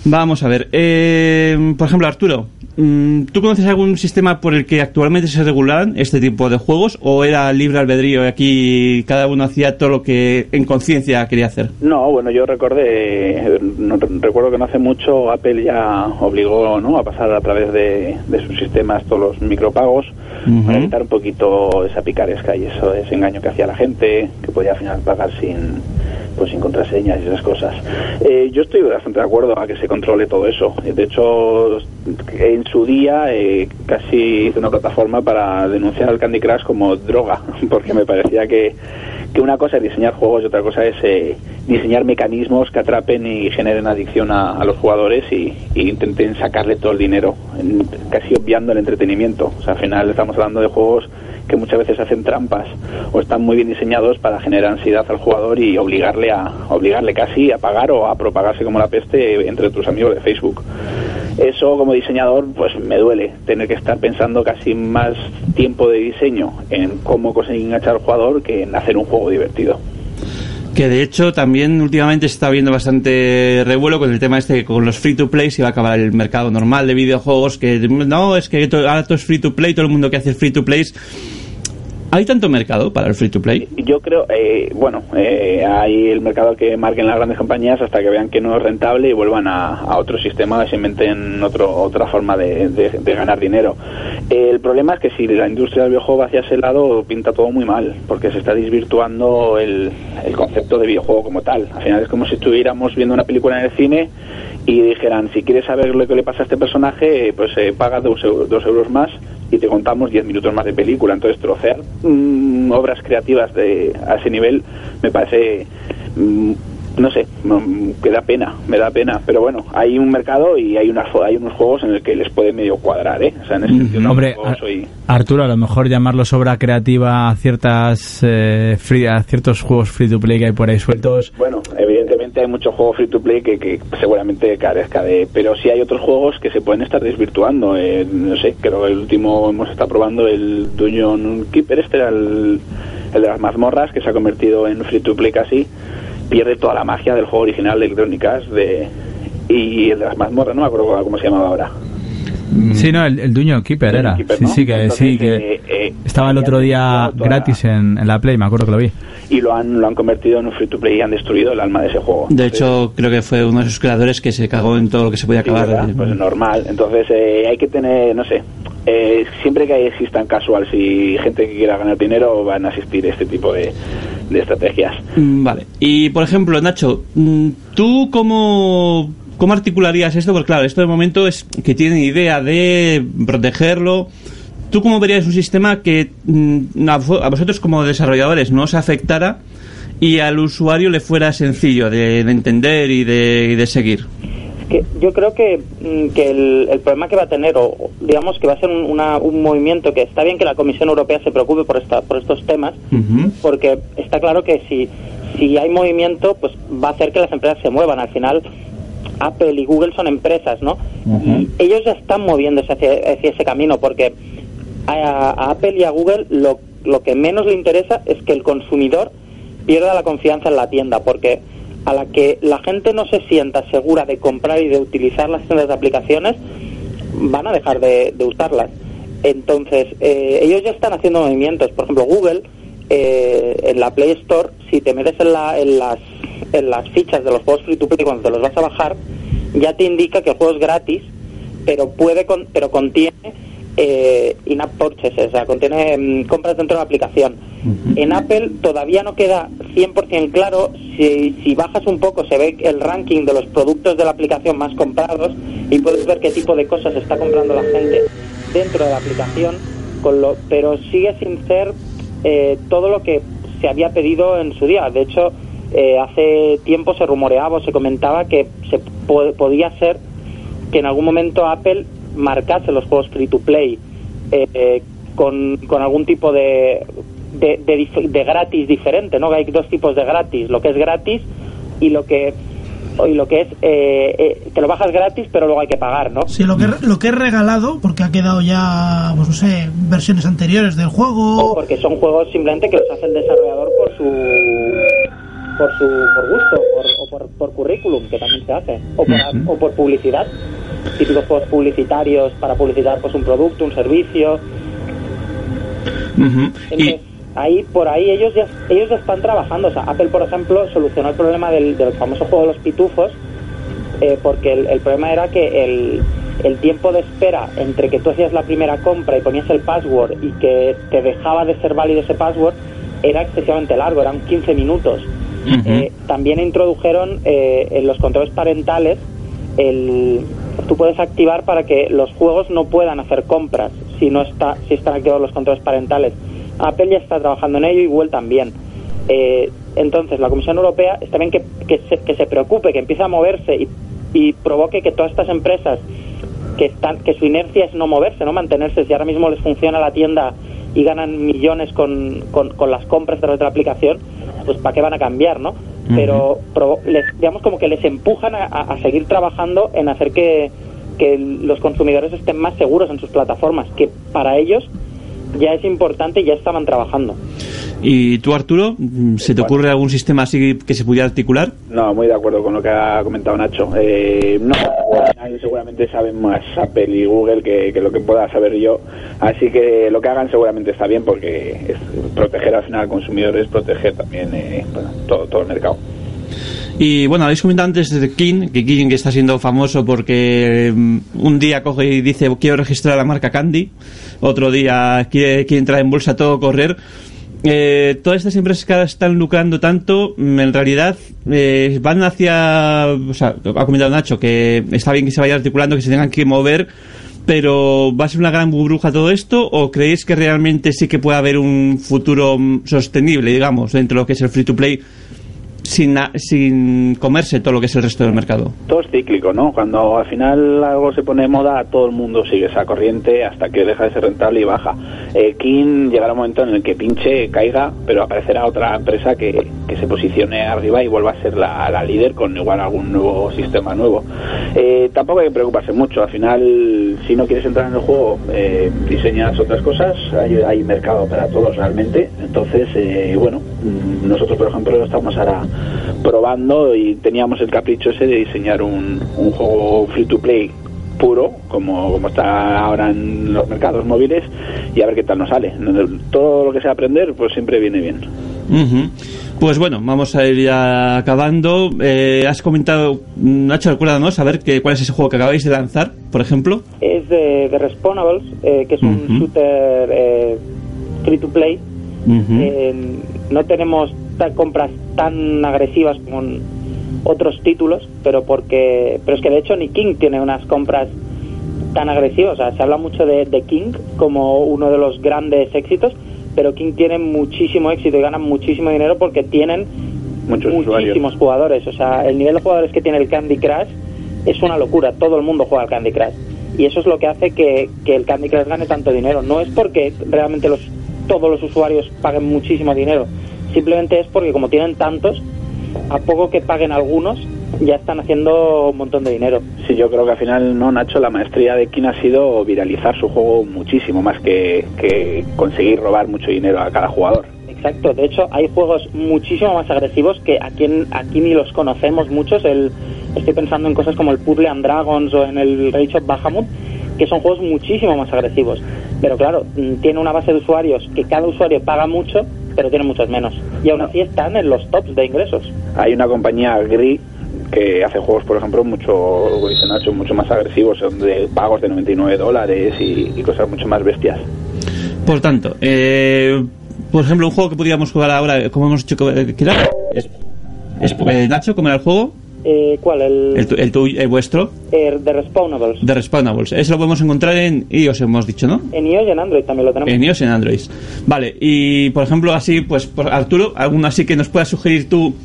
F: Vamos a ver. eh, por ejemplo, Arturo, ¿tú conoces algún sistema por el que actualmente se regularan este tipo de juegos o era libre albedrío y aquí cada uno hacía todo lo que en conciencia quería hacer?
N: No, bueno, yo recordé, no- recuerdo que no hace mucho Apple ya obligó ¿no? a pasar a través de, de sus sistemas todos los micropagos para evitar un poquito esa picaresca y eso, ese engaño que hacía la gente, que podía al final pagar sin pues sin contraseñas y esas cosas. Eh, yo estoy bastante de acuerdo a que se controle todo eso. De hecho, en su día eh, casi hice una plataforma para denunciar al Candy Crush como droga, porque me parecía que, que una cosa es diseñar juegos y otra cosa es eh, diseñar mecanismos que atrapen y generen adicción a, los jugadores y, y intenten sacarle todo el dinero, en- casi obviando el entretenimiento. O sea, al final estamos hablando de juegos que muchas veces hacen trampas o están muy bien diseñados para generar ansiedad al jugador y obligarle a obligarle casi a pagar o a propagarse como la peste entre tus amigos de Facebook. Eso como diseñador pues me duele tener que estar pensando casi más tiempo de diseño en cómo conseguir enganchar al jugador que en hacer un juego divertido.
F: Que de hecho también últimamente se está viendo bastante revuelo con el tema este que con los free to play se va a acabar el mercado normal de videojuegos que no, es que ahora todo es free to play, todo el mundo que hace free to plays. ¿Hay tanto mercado para el free to play?
N: Yo creo, eh, bueno, eh, hay el mercado que marquen las grandes compañías hasta que vean que no es rentable y vuelvan a, otro sistema se inventen otro, otra forma de, ganar dinero. El problema es que si la industria del videojuego va hacia ese lado, pinta todo muy mal, porque se está desvirtuando el, el concepto de videojuego como tal. Al final es como si estuviéramos viendo una película en el cine y dijeran, si quieres saber lo que le pasa a este personaje, pues eh, paga dos, eu- dos euros más y te contamos 10 minutos más de película. Entonces, trocear mm, obras creativas de, a ese nivel me parece, mm, no sé, que da pena, me da pena. Pero bueno, hay un mercado y hay, unas, hay unos juegos en el que les puede medio cuadrar, ¿eh? O sea, en ese sentido,
H: Hombre,
N: tampoco
H: a-
N: soy...
H: Arturo, a lo mejor llamarlo obra creativa a ciertas eh, free- a ciertos juegos free to play que hay por ahí sueltos.
N: Bueno, evidentemente hay muchos juegos free to play que, que seguramente carezca de. Pero sí hay otros juegos que se pueden estar desvirtuando. eh, no sé, creo que el último hemos estado probando el Dungeon Keeper, este era el, el de las mazmorras, que se ha convertido en free to play casi. Pierde toda la magia del juego original de Electronic de, y el de las mazmorras, no me acuerdo cómo se llamaba ahora.
H: Sí, no, el, el Dungeon Keeper era.
N: Keeper,
H: sí,
N: ¿no?
H: sí, que,
N: Entonces,
H: sí, que
N: eh, eh,
H: estaba el otro día gratis en, en la Play, me acuerdo que lo vi.
N: Y lo han, lo han convertido en un free to play y han destruido el alma de ese juego.
F: De hecho, creo que fue uno de sus creadores que se cagó en todo lo que se podía acabar.
N: Pues normal. Entonces eh, hay que tener, no sé, eh, siempre que existan casuals y gente que quiera ganar dinero, van a asistir este tipo de, de estrategias.
F: Mm, Vale. Y por ejemplo, Nacho, mm, ¿tú cómo, cómo articularías esto? Porque claro, esto de momento es que tienen idea de protegerlo. ¿Tú cómo verías un sistema que mm, a, vo- a vosotros como desarrolladores no os afectara y al usuario le fuera sencillo de, de entender y de, y de seguir?
M: que yo creo que, mm, que el, el problema que va a tener, o digamos que va a ser un, una- un movimiento que está bien que la Comisión Europea se preocupe por, esta, por estos temas, porque está claro que si, si hay movimiento, pues va a hacer que las empresas se muevan. Al final, Apple y Google son empresas, ¿no? Y ellos ya están moviéndose hacia, hacia ese camino, porque a, a Apple y a Google lo, lo que menos le interesa es que el consumidor pierda la confianza en la tienda, porque a la que la gente no se sienta segura de comprar y de utilizar las tiendas de aplicaciones, van a dejar de, de usarlas. Entonces, eh, ellos ya están haciendo movimientos. Por ejemplo, Google, eh, en la Play Store, si te metes en, la- en las, en las fichas de los juegos free to play cuando te los vas a bajar, ya te indica que el juego es gratis, pero puede con- pero contiene eh, in-app purchases, o sea, contiene mm, compras dentro de la aplicación. En Apple todavía no queda 100% claro si, si bajas un poco se ve el ranking de los productos de la aplicación más comprados y puedes ver qué tipo de cosas está comprando la gente dentro de la aplicación, con lo, pero sigue sin ser eh, todo lo que se había pedido en su día. De hecho, eh, hace tiempo se rumoreaba o se comentaba que se po- podía ser que en algún momento Apple marcase los juegos free to play eh, eh, con, con algún tipo de, de, de gratis diferente, ¿no? Hay dos tipos de gratis, lo que es gratis y lo que y lo que es eh, eh, que lo bajas gratis pero luego hay que pagar, ¿no?
D: Sí, lo que, lo que es regalado, porque ha quedado ya, pues no sé, versiones anteriores del juego.
M: O porque son juegos simplemente que los hace el desarrollador por su por su por gusto por, o por, por currículum que también se hace o por, o por publicidad típicos juegos publicitarios para publicitar pues un producto un servicio. Entonces, ahí por ahí ellos ya ellos ya están trabajando o sea Apple por ejemplo solucionó el problema del, del famoso juego de los pitufos eh, porque el, el problema era que el, el tiempo de espera entre que tú hacías la primera compra y ponías el password y que te dejaba de ser válido ese password era excesivamente largo, eran 15 minutos. Eh, también introdujeron eh, en los controles parentales el tú puedes activar para que los juegos no puedan hacer compras si no está si están activados los controles parentales. Apple ya está trabajando en ello y Google también. Eh, entonces la Comisión Europea está bien que, que, se, que se preocupe, que empiece a moverse y, y provoque que todas estas empresas que están que su inercia es no moverse, no mantenerse. Si ahora mismo les funciona la tienda y ganan millones con, con, con las compras de la aplicación, pues ¿para qué van a cambiar, no? Pero provo- les, digamos como que les empujan a, a- a seguir trabajando en hacer que, que los consumidores estén más seguros en sus plataformas, que para ellos ya es importante y ya estaban trabajando.
F: ¿Y tú, Arturo, se te ocurre algún sistema así que se pudiera articular?
N: No, muy de acuerdo con lo que ha comentado Nacho. Eh, no, al final seguramente saben más Apple y Google que, que lo que pueda saber yo. Así que lo que hagan seguramente está bien porque es proteger al final al consumidor es proteger también eh, bueno, todo, todo el mercado.
F: Y bueno, habéis comentado antes de King, que King está siendo famoso porque mm, un día coge y dice quiero registrar la marca Candy, otro día quiere, quiere entrar en bolsa todo correr. Eh, todas estas empresas que ahora están lucrando tanto, mm, en realidad eh, van hacia, o sea, ha comentado Nacho que está bien que se vaya articulando, que se tengan que mover, pero ¿va a ser una gran burbuja todo esto o creéis que realmente sí que puede haber un futuro mm, sostenible, digamos, dentro de lo que es el free to play? Sin, sin comerse todo lo que es el resto del mercado.
N: Todo es cíclico, ¿no? Cuando al final algo se pone de moda, todo el mundo sigue esa corriente hasta que deja de ser rentable y baja. Eh, King llegará un momento en el que pinche, caiga, pero aparecerá otra empresa que, que se posicione arriba y vuelva a ser la, la líder con igual algún nuevo sistema nuevo. Eh, tampoco hay que preocuparse mucho. Al final, si no quieres entrar en el juego, eh, diseñas otras cosas. Hay, hay mercado para todos realmente. Entonces, eh, bueno, mm, nosotros, por ejemplo, estamos ahora probando y teníamos el capricho ese de diseñar un, un juego free to play puro, como, como está ahora en los mercados móviles, y a ver qué tal nos sale. Todo lo que sea aprender, pues siempre viene bien.
F: Ujú. Pues bueno, vamos a ir ya acabando. Eh, has comentado, Nacho, recuérdanos a ver que, cuál es ese juego que acabáis de lanzar, por ejemplo.
M: Es de, de eh, que es un
F: Ujú.
M: shooter eh, free to play.
F: Ujú.
M: Eh, no tenemos ta- compras tan agresivas como en otros títulos, pero porque pero es que de hecho ni King tiene unas compras tan agresivas. O sea, se habla mucho de, de King como uno de los grandes éxitos, pero King tiene muchísimo éxito y ganan muchísimo dinero porque tienen
N: Muchos
M: muchísimos jugadores. O sea, el nivel de jugadores que tiene el Candy Crush es una locura. Todo el mundo juega al Candy Crush. Y eso es lo que hace que, que el Candy Crush gane tanto dinero. No es porque realmente los, todos los usuarios paguen muchísimo dinero. Simplemente es porque como tienen tantos, a poco que paguen algunos, ya están haciendo un montón de dinero.
N: Sí, yo creo que al final, no, Nacho, la maestría de King ha sido viralizar su juego muchísimo más que, que conseguir robar mucho dinero a cada jugador.
M: Exacto, de hecho hay juegos muchísimo más agresivos que aquí, aquí ni los conocemos muchos. El, estoy pensando en cosas como el Puzzle and Dragons o en el Rage of Bahamut, que son juegos muchísimo más agresivos. Pero claro, mm, tiene una base de usuarios que cada usuario paga mucho, pero tiene muchos menos. Y aún así están en los tops de ingresos.
N: Hay una compañía Gris que hace juegos, por ejemplo, mucho, como dice Nacho, mucho más agresivos, son de pagos de 99 dólares y, y cosas mucho más bestias.
F: Por tanto, eh, por ejemplo, un juego que podríamos jugar ahora, como hemos dicho que que era, es, es- eh, Nacho, ¿cómo era el juego?
M: Eh, ¿Cuál? El,
F: El, tu- el tuyo- el vuestro,
M: el de Respawnables.
F: de Respawnables. Eso lo podemos encontrar en iOS, hemos dicho, ¿no?
M: En iOS y en Android también lo tenemos.
F: En iOS y en Android. Vale, y por ejemplo, así, pues, por Arturo, alguno así que nos puedas sugerir tú,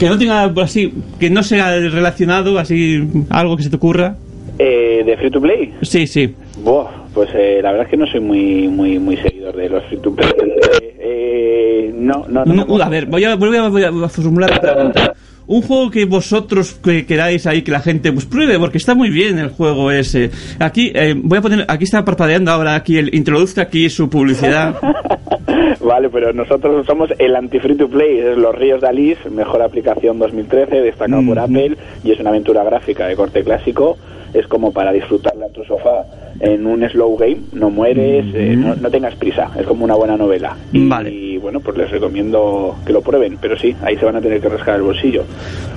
F: que no tenga, pues, así, que no sea relacionado, así, algo que se te ocurra.
N: Eh, ¿De Free to Play?
F: Sí, sí.
N: Buah, pues eh, la verdad es que no soy muy muy muy seguidor de los Free to Play. Eh, eh, no, no, no.
F: No, a ver, voy a, voy a- voy a formular la pregunta. Un juego que vosotros que queráis ahí que la gente pues pruebe porque está muy bien el juego ese. Aquí eh, voy a poner aquí está parpadeando ahora aquí el introduzca aquí su publicidad.
N: Vale, pero nosotros somos el anti-free to play, es Los Ríos de Alice, mejor aplicación 2013, destacado por Apple, y es una aventura gráfica de corte clásico. Es como para disfrutarla en tu sofá en un slow game, no mueres, eh, no, no tengas prisa, es como una buena novela. Y, y bueno, pues les recomiendo que lo prueben, pero sí, ahí se van a tener que rascar el bolsillo.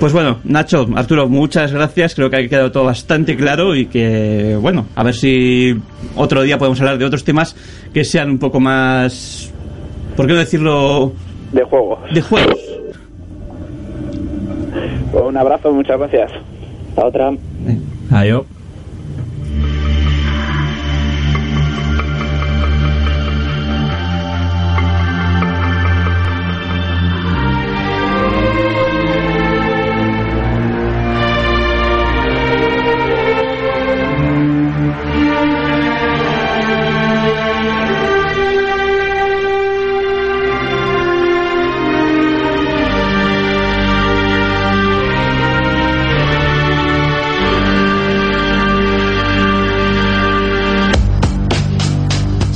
F: Pues bueno, Nacho, Arturo, muchas gracias. Creo que ha quedado todo bastante claro y que, bueno, a ver si otro día podemos hablar de otros temas que sean un poco más, ¿por qué no decirlo?
N: De juego.
F: De juegos.
N: Un abrazo, muchas gracias.
M: Hasta otra.
H: Adiós.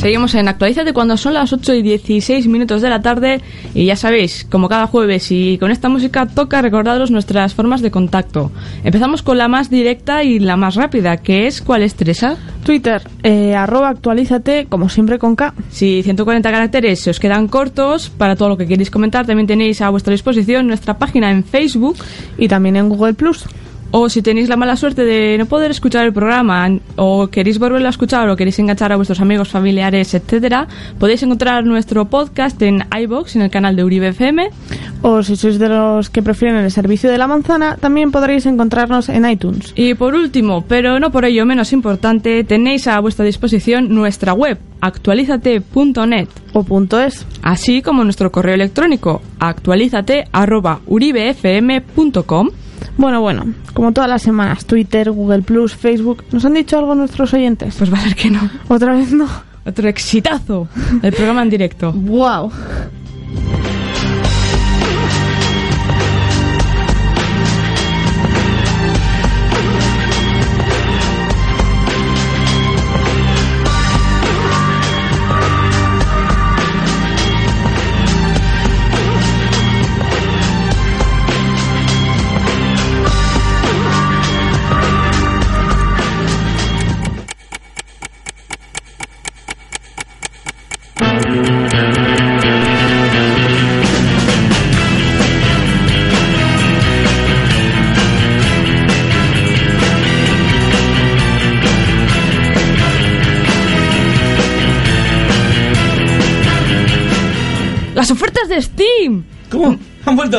E: Seguimos en Actualízate cuando son las 8 y 16 minutos de la tarde y ya sabéis, como cada jueves y con esta música toca recordaros nuestras formas de contacto. Empezamos con la más directa y la más rápida, que es ¿cuál es Teresa?
G: Twitter, eh, arroba actualízate, como siempre con K.
E: Si 140 caracteres se os quedan cortos, para todo lo que queréis comentar también tenéis a vuestra disposición nuestra página en Facebook
G: y también en Google Plus.
E: O si tenéis la mala suerte de no poder escuchar el programa o queréis volverlo a escuchar o queréis enganchar a vuestros amigos, familiares, etcétera, podéis encontrar nuestro podcast en iBox en el canal de Uribe FM.
G: O si sois de los que prefieren el servicio de la manzana, también podréis encontrarnos en iTunes.
E: Y por último, pero no por ello menos importante, tenéis a vuestra disposición nuestra web actualizate.net
G: o punto .es,
E: así como nuestro correo electrónico actualizate@uribefm.com.
G: Bueno, bueno, como todas las semanas, Twitter, Google Plus, Facebook, ¿nos han dicho algo nuestros oyentes?
E: Pues va a ser que no.
G: Otra vez no.
E: Otro exitazo del programa en directo.
G: Wow.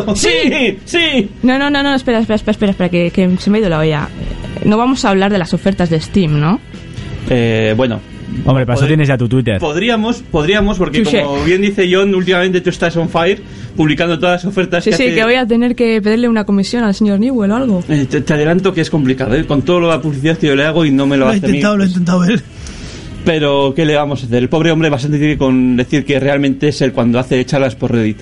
F: ¡Sí! ¡Sí!
E: No, no, no, no, espera, espera, espera, espera, espera que, que se me ha ido la olla. No vamos a hablar de las ofertas de Steam, ¿no?
F: Eh, bueno.
H: Hombre, para eso tienes ya tu Twitter.
F: Podríamos, podríamos, porque como bien dice John, últimamente tú estás on fire, publicando todas las ofertas
E: Sí,
F: que
E: sí,
F: hace-
E: que voy a tener que pedirle una comisión al señor Newell o algo.
F: Eh, te, te adelanto que es complicado, ¿eh? con toda la publicidad que yo le hago y no me lo,
D: Lo he
F: hace a mí.
D: intentado, lo he intentado él.
F: Pero, ¿qué le vamos a hacer? El pobre hombre bastante tiene con decir que realmente es él cuando hace charlas por Reddit.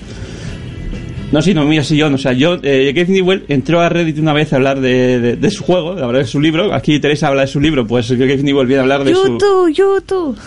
F: No, sí, no, mira, sí, yo, no, o sea, yo, eh, Gabe Newell entró a Reddit una vez a hablar de, de, de su juego, de hablar de su libro. Aquí Teresa habla de su libro, pues Gabe Newell viene a hablar de su.
G: YouTube, YouTube.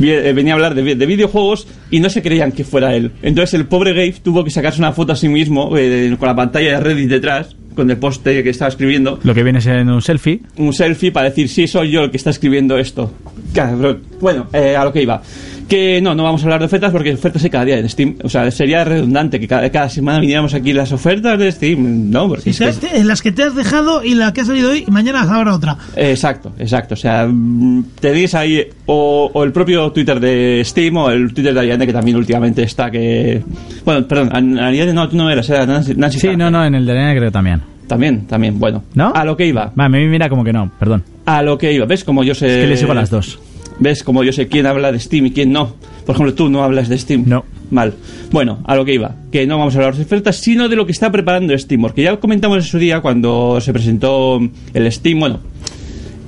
F: eh, venía a hablar de videojuegos y no se creían que fuera él. Entonces el pobre Gabe tuvo que sacarse una foto a sí mismo eh, con la pantalla de Reddit detrás, con el post que estaba escribiendo,
H: Lo que viene siendo un selfie.
F: un selfie para decir, sí, soy yo el que está escribiendo esto. Cabrón. Bueno, eh, a lo que iba. Que no, no vamos a hablar de ofertas porque ofertas hay cada día en Steam. O sea, sería redundante que cada, cada semana viniéramos aquí las ofertas de Steam. No, porque
D: Sí,
F: es
D: las que te has dejado y la que ha salido hoy, y mañana habrá otra.
F: Exacto, exacto. O sea, mm, tenéis ahí o, o el propio Twitter de Steam o el Twitter de Ariane que también últimamente está que... Bueno, perdón, Ariane no, tú no eras, era Nancy, Nancy
H: Sí, no, no, en el de Arena creo también.
F: También, también, bueno.
H: ¿No?
F: A lo que iba,
H: Va, a mí mira como que no, perdón.
F: a lo que iba. ¿Ves como yo sé...
H: Es que le sigo a las dos.
F: ¿Ves como yo sé quién habla de Steam y quién no? Por ejemplo, tú no hablas de Steam.
H: No.
F: Mal. Bueno, a lo que iba. Que no vamos a hablar de ofertas, sino de lo que está preparando Steam. Porque ya comentamos en su día cuando se presentó el Steam. Bueno,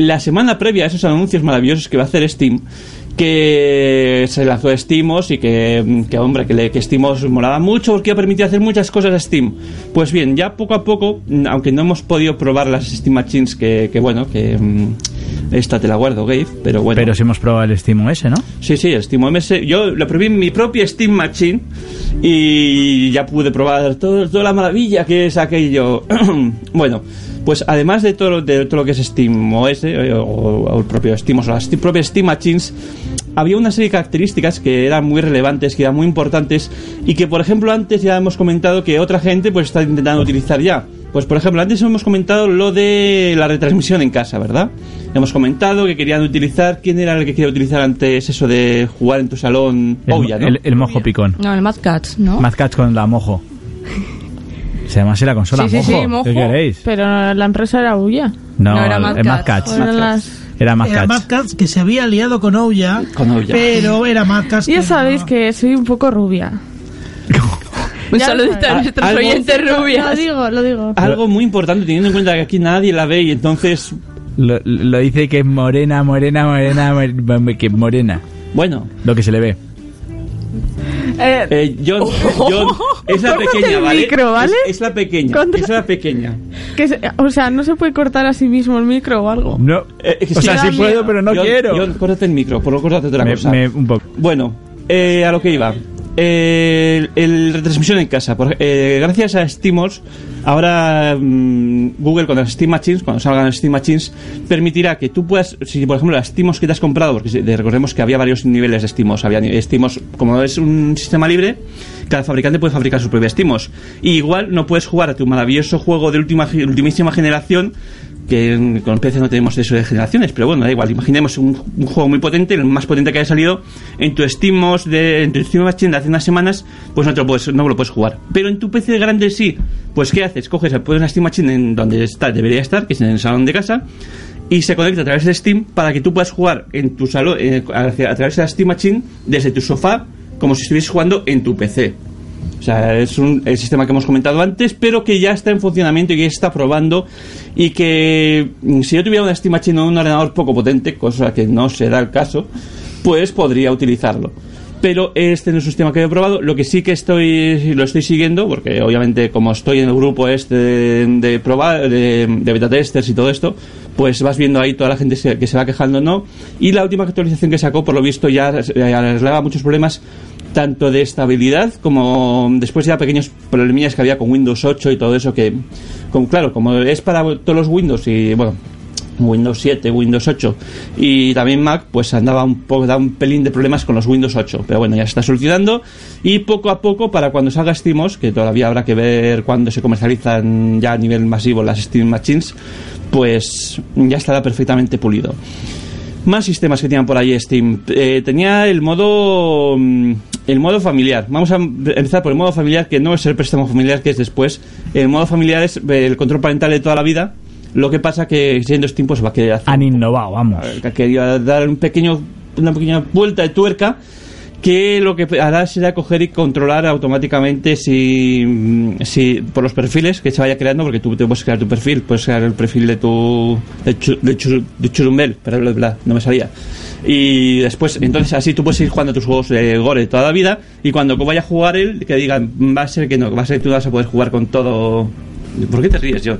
F: la semana previa a esos anuncios maravillosos que va a hacer Steam, que se lanzó Steamos y que, que, hombre, que, le, que Steamos molaba mucho porque ha permitido hacer muchas cosas a Steam. Pues bien, ya poco a poco, aunque no hemos podido probar las Steam Machines, que, que bueno, que mm, esta te la guardo, Gabe, pero bueno.
H: Pero si hemos probado el Steam OS, ¿no?
F: Sí, sí, el Steam OS. Yo lo probé en mi propia Steam Machine y ya pude probar todo, toda la maravilla que es aquello. bueno, pues además de todo, lo- de todo lo que es Steam OS eh, o, o el propio Steam o las propias Steam Machines, había una serie de características que eran muy relevantes, que eran muy importantes y que, por ejemplo, antes ya hemos comentado que otra gente pues está intentando utilizar ya. Pues, por ejemplo, antes hemos comentado lo de la retransmisión en casa, ¿verdad? Hemos comentado que querían utilizar. ¿Quién era el que quería utilizar antes eso de jugar en tu salón?
H: El,
F: Ouya, ¿no?
H: el- el mojo picón.
E: No, el Mad Cats, ¿no?
H: Mad Catz con la mojo. Se llama así la consola,
E: Sí, sí,
H: mojo.
E: sí, mojo.
H: ¿Qué queréis?
G: Pero la empresa era Uya.
H: No,
E: No, era Mad
G: las-
H: Era Mad
D: Era
H: Catz.
D: Mad Catz que se había liado con Ouya,
F: Con Ouya.
D: pero era Mad Catz
G: Ya
D: que
G: sabéis
D: no-
G: que soy un poco rubia.
E: Un saludito a nuestros
F: Algo-
E: oyentes
G: Lo
E: rubias.
G: digo, lo digo.
F: Algo muy importante, teniendo en cuenta que aquí nadie la ve y entonces.
H: Lo, lo dice que es morena, morena, morena, more- que morena.
F: Bueno,
H: Lo que se le ve.
G: Eh,
F: eh, John, John es la pequeña,
G: el
F: ¿vale?
G: micro, ¿vale?
F: Es, es la pequeña.
G: Contra-
F: Es la pequeña.
G: que se- o sea, no se puede cortar a sí mismo el micro o algo.
H: No.
F: Eh,
H: o sea,
F: sí,
H: sí
F: da
H: puedo, pero no
F: John,
H: quiero.
F: John, córtate el micro, por lo córtate otra
H: Me-
F: cosa.
H: me- un poco.
F: Bueno, eh, a lo que iba. El, el retransmisión en casa. Eh, gracias a SteamOS, ahora mm, Google con las Steam Machines, cuando salgan las Steam Machines, permitirá que tú puedas, si por ejemplo las SteamOS que te has comprado, porque recordemos que había varios niveles de SteamOS, había SteamOS, como es un sistema libre, cada fabricante puede fabricar su propia SteamOS. Y igual no puedes jugar a tu maravilloso juego de última, ultimísima generación que con PC no tenemos eso de generaciones, pero bueno, da igual. Imaginemos un, juego muy potente, el más potente que haya salido en tu SteamOS de, en tu Steam Machine de hace unas semanas, pues no, te lo puedes, no lo puedes jugar. Pero en tu PC grande sí, pues ¿qué haces? Coges, una Steam Machine en donde está, debería estar, que es en el salón de casa, y se conecta a través de Steam para que tú puedas jugar en tu salón, eh, a través de la Steam Machine desde tu sofá, como si estuvieses jugando en tu PC. O sea, es un, el sistema que hemos comentado antes, pero que ya está en funcionamiento y que está probando. Y que mm, si yo tuviera una Steam Machine o un ordenador poco potente, cosa que no será el caso, pues podría utilizarlo. Pero este no es un sistema que he probado. Lo que sí que estoy lo estoy siguiendo, porque obviamente como estoy en el grupo este de, de probar, de, de beta testers y todo esto, pues vas viendo ahí toda la gente que se va quejando, ¿no? Y la última actualización que sacó, por lo visto, ya arreglaba muchos problemas tanto de estabilidad como después ya pequeños problemillas que había con Windows 8 y todo eso que, con, claro, como es para todos los Windows y bueno, Windows 7, Windows 8 y también Mac, pues andaba un poco, da un pelín de problemas con los Windows 8, pero bueno, ya se está solucionando y poco a poco para cuando salga SteamOS, que todavía habrá que ver cuándo se comercializan ya a nivel masivo las Steam Machines, pues ya estará perfectamente pulido. Más sistemas que tenían por ahí Steam. Eh, tenía el modo mm, el modo familiar. Vamos a empezar por el modo familiar, que no es el préstamo familiar, que es después. El modo familiar es el control parental de toda la vida. Lo que pasa que siendo Steam pues va a querer hacer
H: Han innovado, vamos.
F: que ha querido dar un pequeño, una pequeña vuelta de tuerca que lo que hará será coger y controlar automáticamente si, mm, si por los perfiles que se vaya creando, porque tú te puedes crear tu perfil, puedes crear el perfil de tu de, chu- de, de churumbel, pero bla, bla, no me salía. Y después, entonces así tú puedes ir jugando tus juegos de Gore toda la vida y cuando vaya a jugar él, que digan, va a ser que no, va a ser que tú vas a poder jugar con todo... ¿Por qué te ríes, John?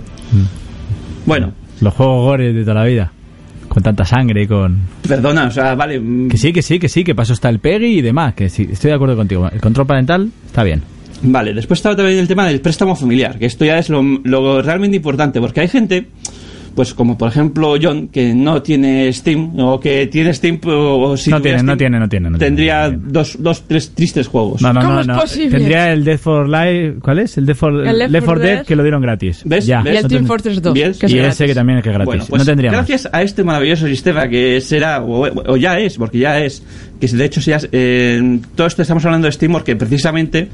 F: Bueno,
H: Los juegos gore de toda la vida. Con tanta sangre y con...
F: perdona, o sea, vale... mm,
H: Que sí, que sí, que sí, que paso está el PEGI y demás. Que sí, estoy de acuerdo contigo. El control parental está bien.
F: Vale, después estaba también el tema del préstamo familiar, que esto ya es lo, lo realmente importante, porque hay gente, pues como por ejemplo John, que no tiene Steam, o que tiene Steam, o, o si
H: no, tiene, no
F: Steam,
H: tiene, no tiene, no tiene.
F: tendría dos, dos, tres tristes juegos.
H: No, no, no, no. Tendría el Death for Life. ¿Cuál es? El Death for,
F: El Left
H: Left 4
F: 4
H: Dead
F: Dead.
H: que lo dieron gratis.
F: ¿Ves?
H: Ya,
F: ¿Ves?
H: no tendría-
F: ¿Ves?
H: y ese que también es que es gratis.
F: Bueno, pues
H: no tendría más.
F: gracias a este maravilloso sistema que será, o, o ya es, porque ya es, que de hecho ya es, eh, todo esto estamos hablando de Steam porque precisamente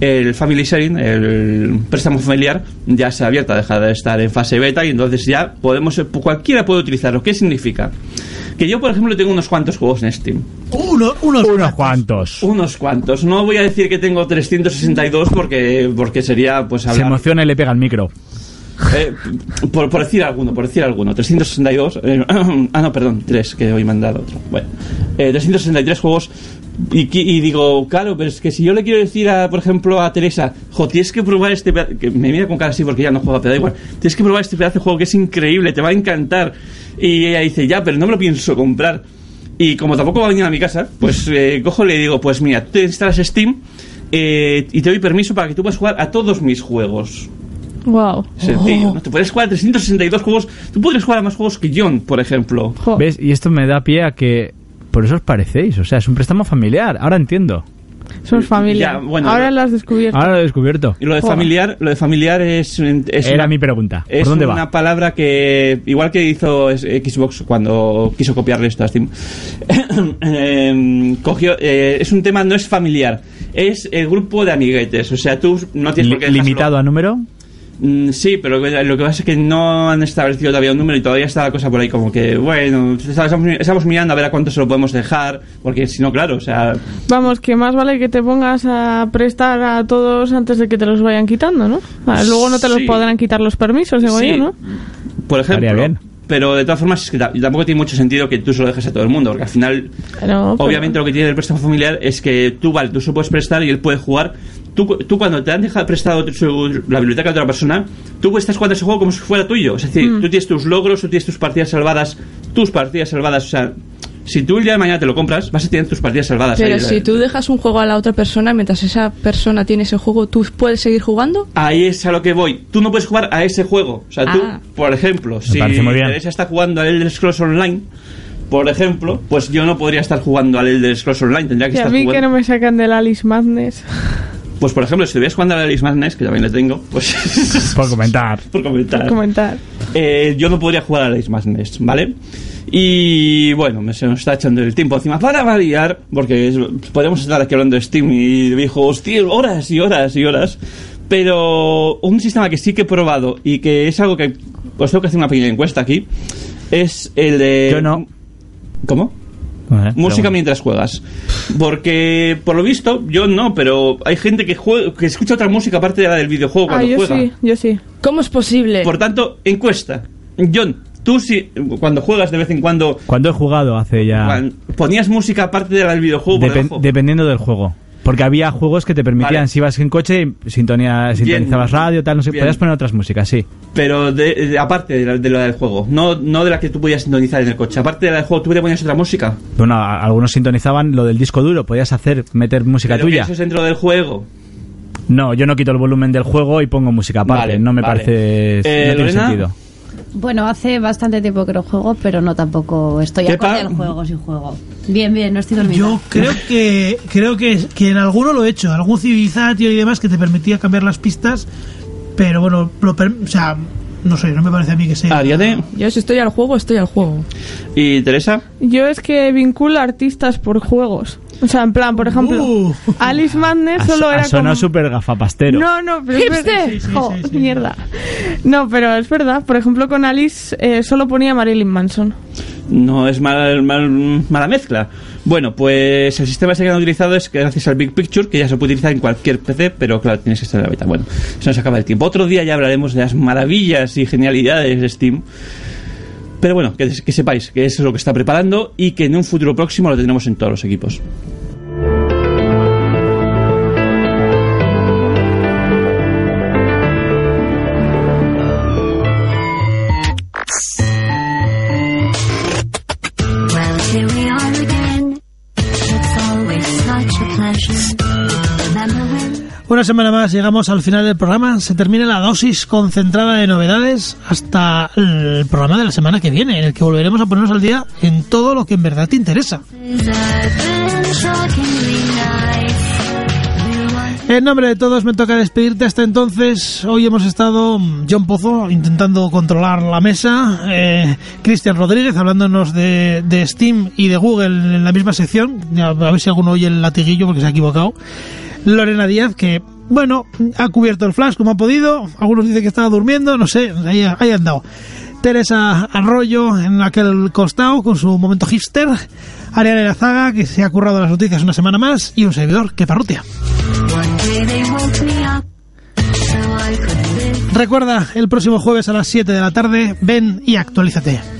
F: el Family Sharing, el préstamo familiar, ya se ha abierto, ha dejado de estar en fase beta y entonces ya podemos, cualquiera puede utilizarlo. ¿Qué significa? Que yo, por ejemplo, tengo unos cuantos juegos en Steam.
D: Uno, unos,
H: unos cuantos.
F: Unos cuantos. No voy a decir que tengo 362 porque, porque sería pues
H: Se
F: hablar...
H: emociona y le pega al micro.
F: Eh, por, por decir alguno, por decir alguno, 362. eh, ah, no, perdón, 3, que hoy me han dado otro. Bueno, eh, 363 juegos. Y, y digo, claro, pero es que si yo le quiero decir, a, por ejemplo, a Teresa, jo, tienes que probar este. Que me mira con cara así porque ya no juega, pero da igual. Tienes que probar este pedazo de juego que es increíble, te va a encantar. Y ella dice, ya, pero no me lo pienso comprar. Y como tampoco va a venir a mi casa, pues eh, cojo y le digo, pues mira, tú instalas Steam eh, y te doy permiso para que tú puedas jugar a todos mis juegos.
G: Wow.
F: Sencillo, ¿no? Te puedes jugar a 362 juegos. Tú podrías jugar a más juegos que John, por ejemplo.
H: ¿Ves? Y esto me da pie a que. Por eso os parecéis. O sea, es un préstamo familiar. Ahora entiendo.
G: Somos familia.
F: Ya, bueno,
G: Ahora
F: lo-
G: has descubierto.
H: Ahora lo he descubierto.
F: Y lo de familiar, lo de familiar es, es
H: Era
F: una-
H: mi pregunta. ¿Por
F: Es
H: dónde
F: una
H: va?
F: palabra que, igual que hizo Xbox cuando quiso copiarle esto a Steam, eh, cogió, eh, es un tema, no es familiar, es el grupo de amiguetes. O sea, tú no tienes por qué
H: ¿Limitado a número?
F: Mm, Sí, pero lo que pasa es que no han establecido todavía un número y todavía está la cosa por ahí como que, bueno, estamos, estamos mirando a ver a cuánto se lo podemos dejar, porque si no, claro, o sea,
G: Vamos, que más vale que te pongas a prestar a todos antes de que te los vayan quitando, ¿no? Ah, luego no te los podrán quitar los permisos, digo
F: Sí.
G: yo, ¿no?
F: por ejemplo.
H: Estaría bien.
F: Pero de todas formas, es que ta- tampoco tiene mucho sentido que tú se lo dejes a todo el mundo, porque al final,
G: pero-
F: obviamente, lo que tiene el préstamo familiar es que tú, vale, tú se puedes prestar y él puede jugar. Tú, tú cuando te han dejado prestado su- la biblioteca de otra persona, tú estás jugando ese juego como si fuera tuyo. Es decir,
G: Mm.
F: tú tienes tus logros, tú tienes tus partidas salvadas, tus partidas salvadas, o sea. Si tú el día de mañana te lo compras, vas a tener tus partidas salvadas.
E: Pero
F: ahí.
E: si tú dejas un juego a la otra persona, mientras esa persona tiene ese juego, ¿tú puedes seguir jugando?
F: Ahí es a lo que voy. Tú no puedes jugar a ese juego. O sea, tú,
E: Ah.
F: por ejemplo, si. Teresa está jugando al Elder Scrolls Online, por ejemplo, pues yo no podría estar jugando al Elder Scrolls Online. Tendría que
G: Y a
F: estar
G: mí que
F: jugando.
G: no me sacan del Alice Madness.
F: Pues por ejemplo, si estuvieras jugando al Alice Madness, que también le tengo, pues.
H: Por comentar.
F: por comentar.
G: Comentar.
F: Eh, yo no podría jugar al Alice Madness, ¿vale? Y bueno, se nos está echando el tiempo encima para variar, porque es- podríamos estar aquí hablando de Steam y de tío, horas y horas y horas. Pero un sistema que sí que he probado y que es algo que os tengo que hacer una pequeña encuesta aquí es el de.
H: Yo no.
F: ¿Cómo? Música mientras juegas. Porque, por lo visto, yo no, pero hay gente que, juega, que escucha otra música aparte de la del videojuego
G: Ah,
F: cuando
G: yo
F: juega.
G: sí, yo sí.
E: ¿Cómo es posible?
F: Por tanto, encuesta. John, tú si cuando juegas de vez en cuando
H: Cuando he jugado hace ya.
F: ponías música aparte de la del videojuego por
H: Depen-
F: debajo?
H: dependiendo del juego. Porque había juegos que te permitían,
F: Vale.
H: si ibas en coche, sintonía, sintonizabas radio, tal, no sé,
F: Bien.
H: podías poner otras músicas, sí.
F: Pero de, de- aparte de la, de la del juego, no, no de la que tú podías sintonizar en el coche. Aparte de la del juego, tú te ponías otra música.
H: Bueno, a- algunos sintonizaban lo del disco duro, podías hacer, meter música
F: Pero que
H: tuya.
F: eso es dentro del juego.
H: No, yo no quito el volumen del juego y pongo música aparte,
F: Vale,
H: no me
F: vale.
H: parece,
F: Eh,
H: no tiene
F: Lorena.
H: sentido.
J: Bueno, hace bastante tiempo que no juego, pero no tampoco estoy
F: ¿Qué
J: acorde al juego si juego. Bien, bien, no estoy dormida.
D: Yo creo que creo que, que en alguno lo he hecho, algún Civilization y demás que te permitía cambiar las pistas, pero bueno, lo per- o sea, no sé, no me parece a mí que sea.
F: Ariane
E: Yo si estoy al juego, estoy al juego.
F: y Teresa.
G: Yo es que vinculo artistas por juegos. O sea, en plan, por ejemplo,
D: Uh.
G: Alice Madness solo
H: ha
G: era
H: sonado
G: como...
H: súper gafapastero.
G: No, no, pero es
E: ¡Hipster!
G: verdad.
D: Sí, sí,
G: Jo,
D: sí, sí.
G: mierda. No, pero es verdad. Por ejemplo, con Alice eh, solo ponía Marilyn Manson.
F: No es mal, mal- mala mezcla. Bueno, pues el sistema ese que han utilizado es gracias al Big Picture, que ya se puede utilizar en cualquier PC, pero claro, tienes que estar en la beta. Bueno, se nos acaba el tiempo. Otro día ya hablaremos de las maravillas y genialidades de Steam. Pero bueno, que, sepáis que eso es lo que está preparando y que en un futuro próximo lo tendremos en todos los equipos.
D: Una semana más llegamos al final del programa. Se termina la dosis concentrada de novedades hasta el programa de la semana que viene, en el que volveremos a ponernos al día en todo lo que en verdad te interesa. En nombre de todos me toca despedirte hasta entonces. Hoy hemos estado mm, John Pozo intentando controlar la mesa, eh, Cristian Rodríguez hablándonos de, de Steam y de Google en la misma sección. A ver si alguno oye el latiguillo porque se ha equivocado. Lorena Díaz que, bueno, ha cubierto el flash como ha podido. Algunos dicen que estaba durmiendo, no sé, ahí, ahí. Teresa Arroyo en aquel costado con su momento hipster. Ariana Irazaga que se ha currado las noticias una semana más. Y un servidor que parrutia. Recuerda, el próximo jueves a las 7 de la tarde, ven y actualízate.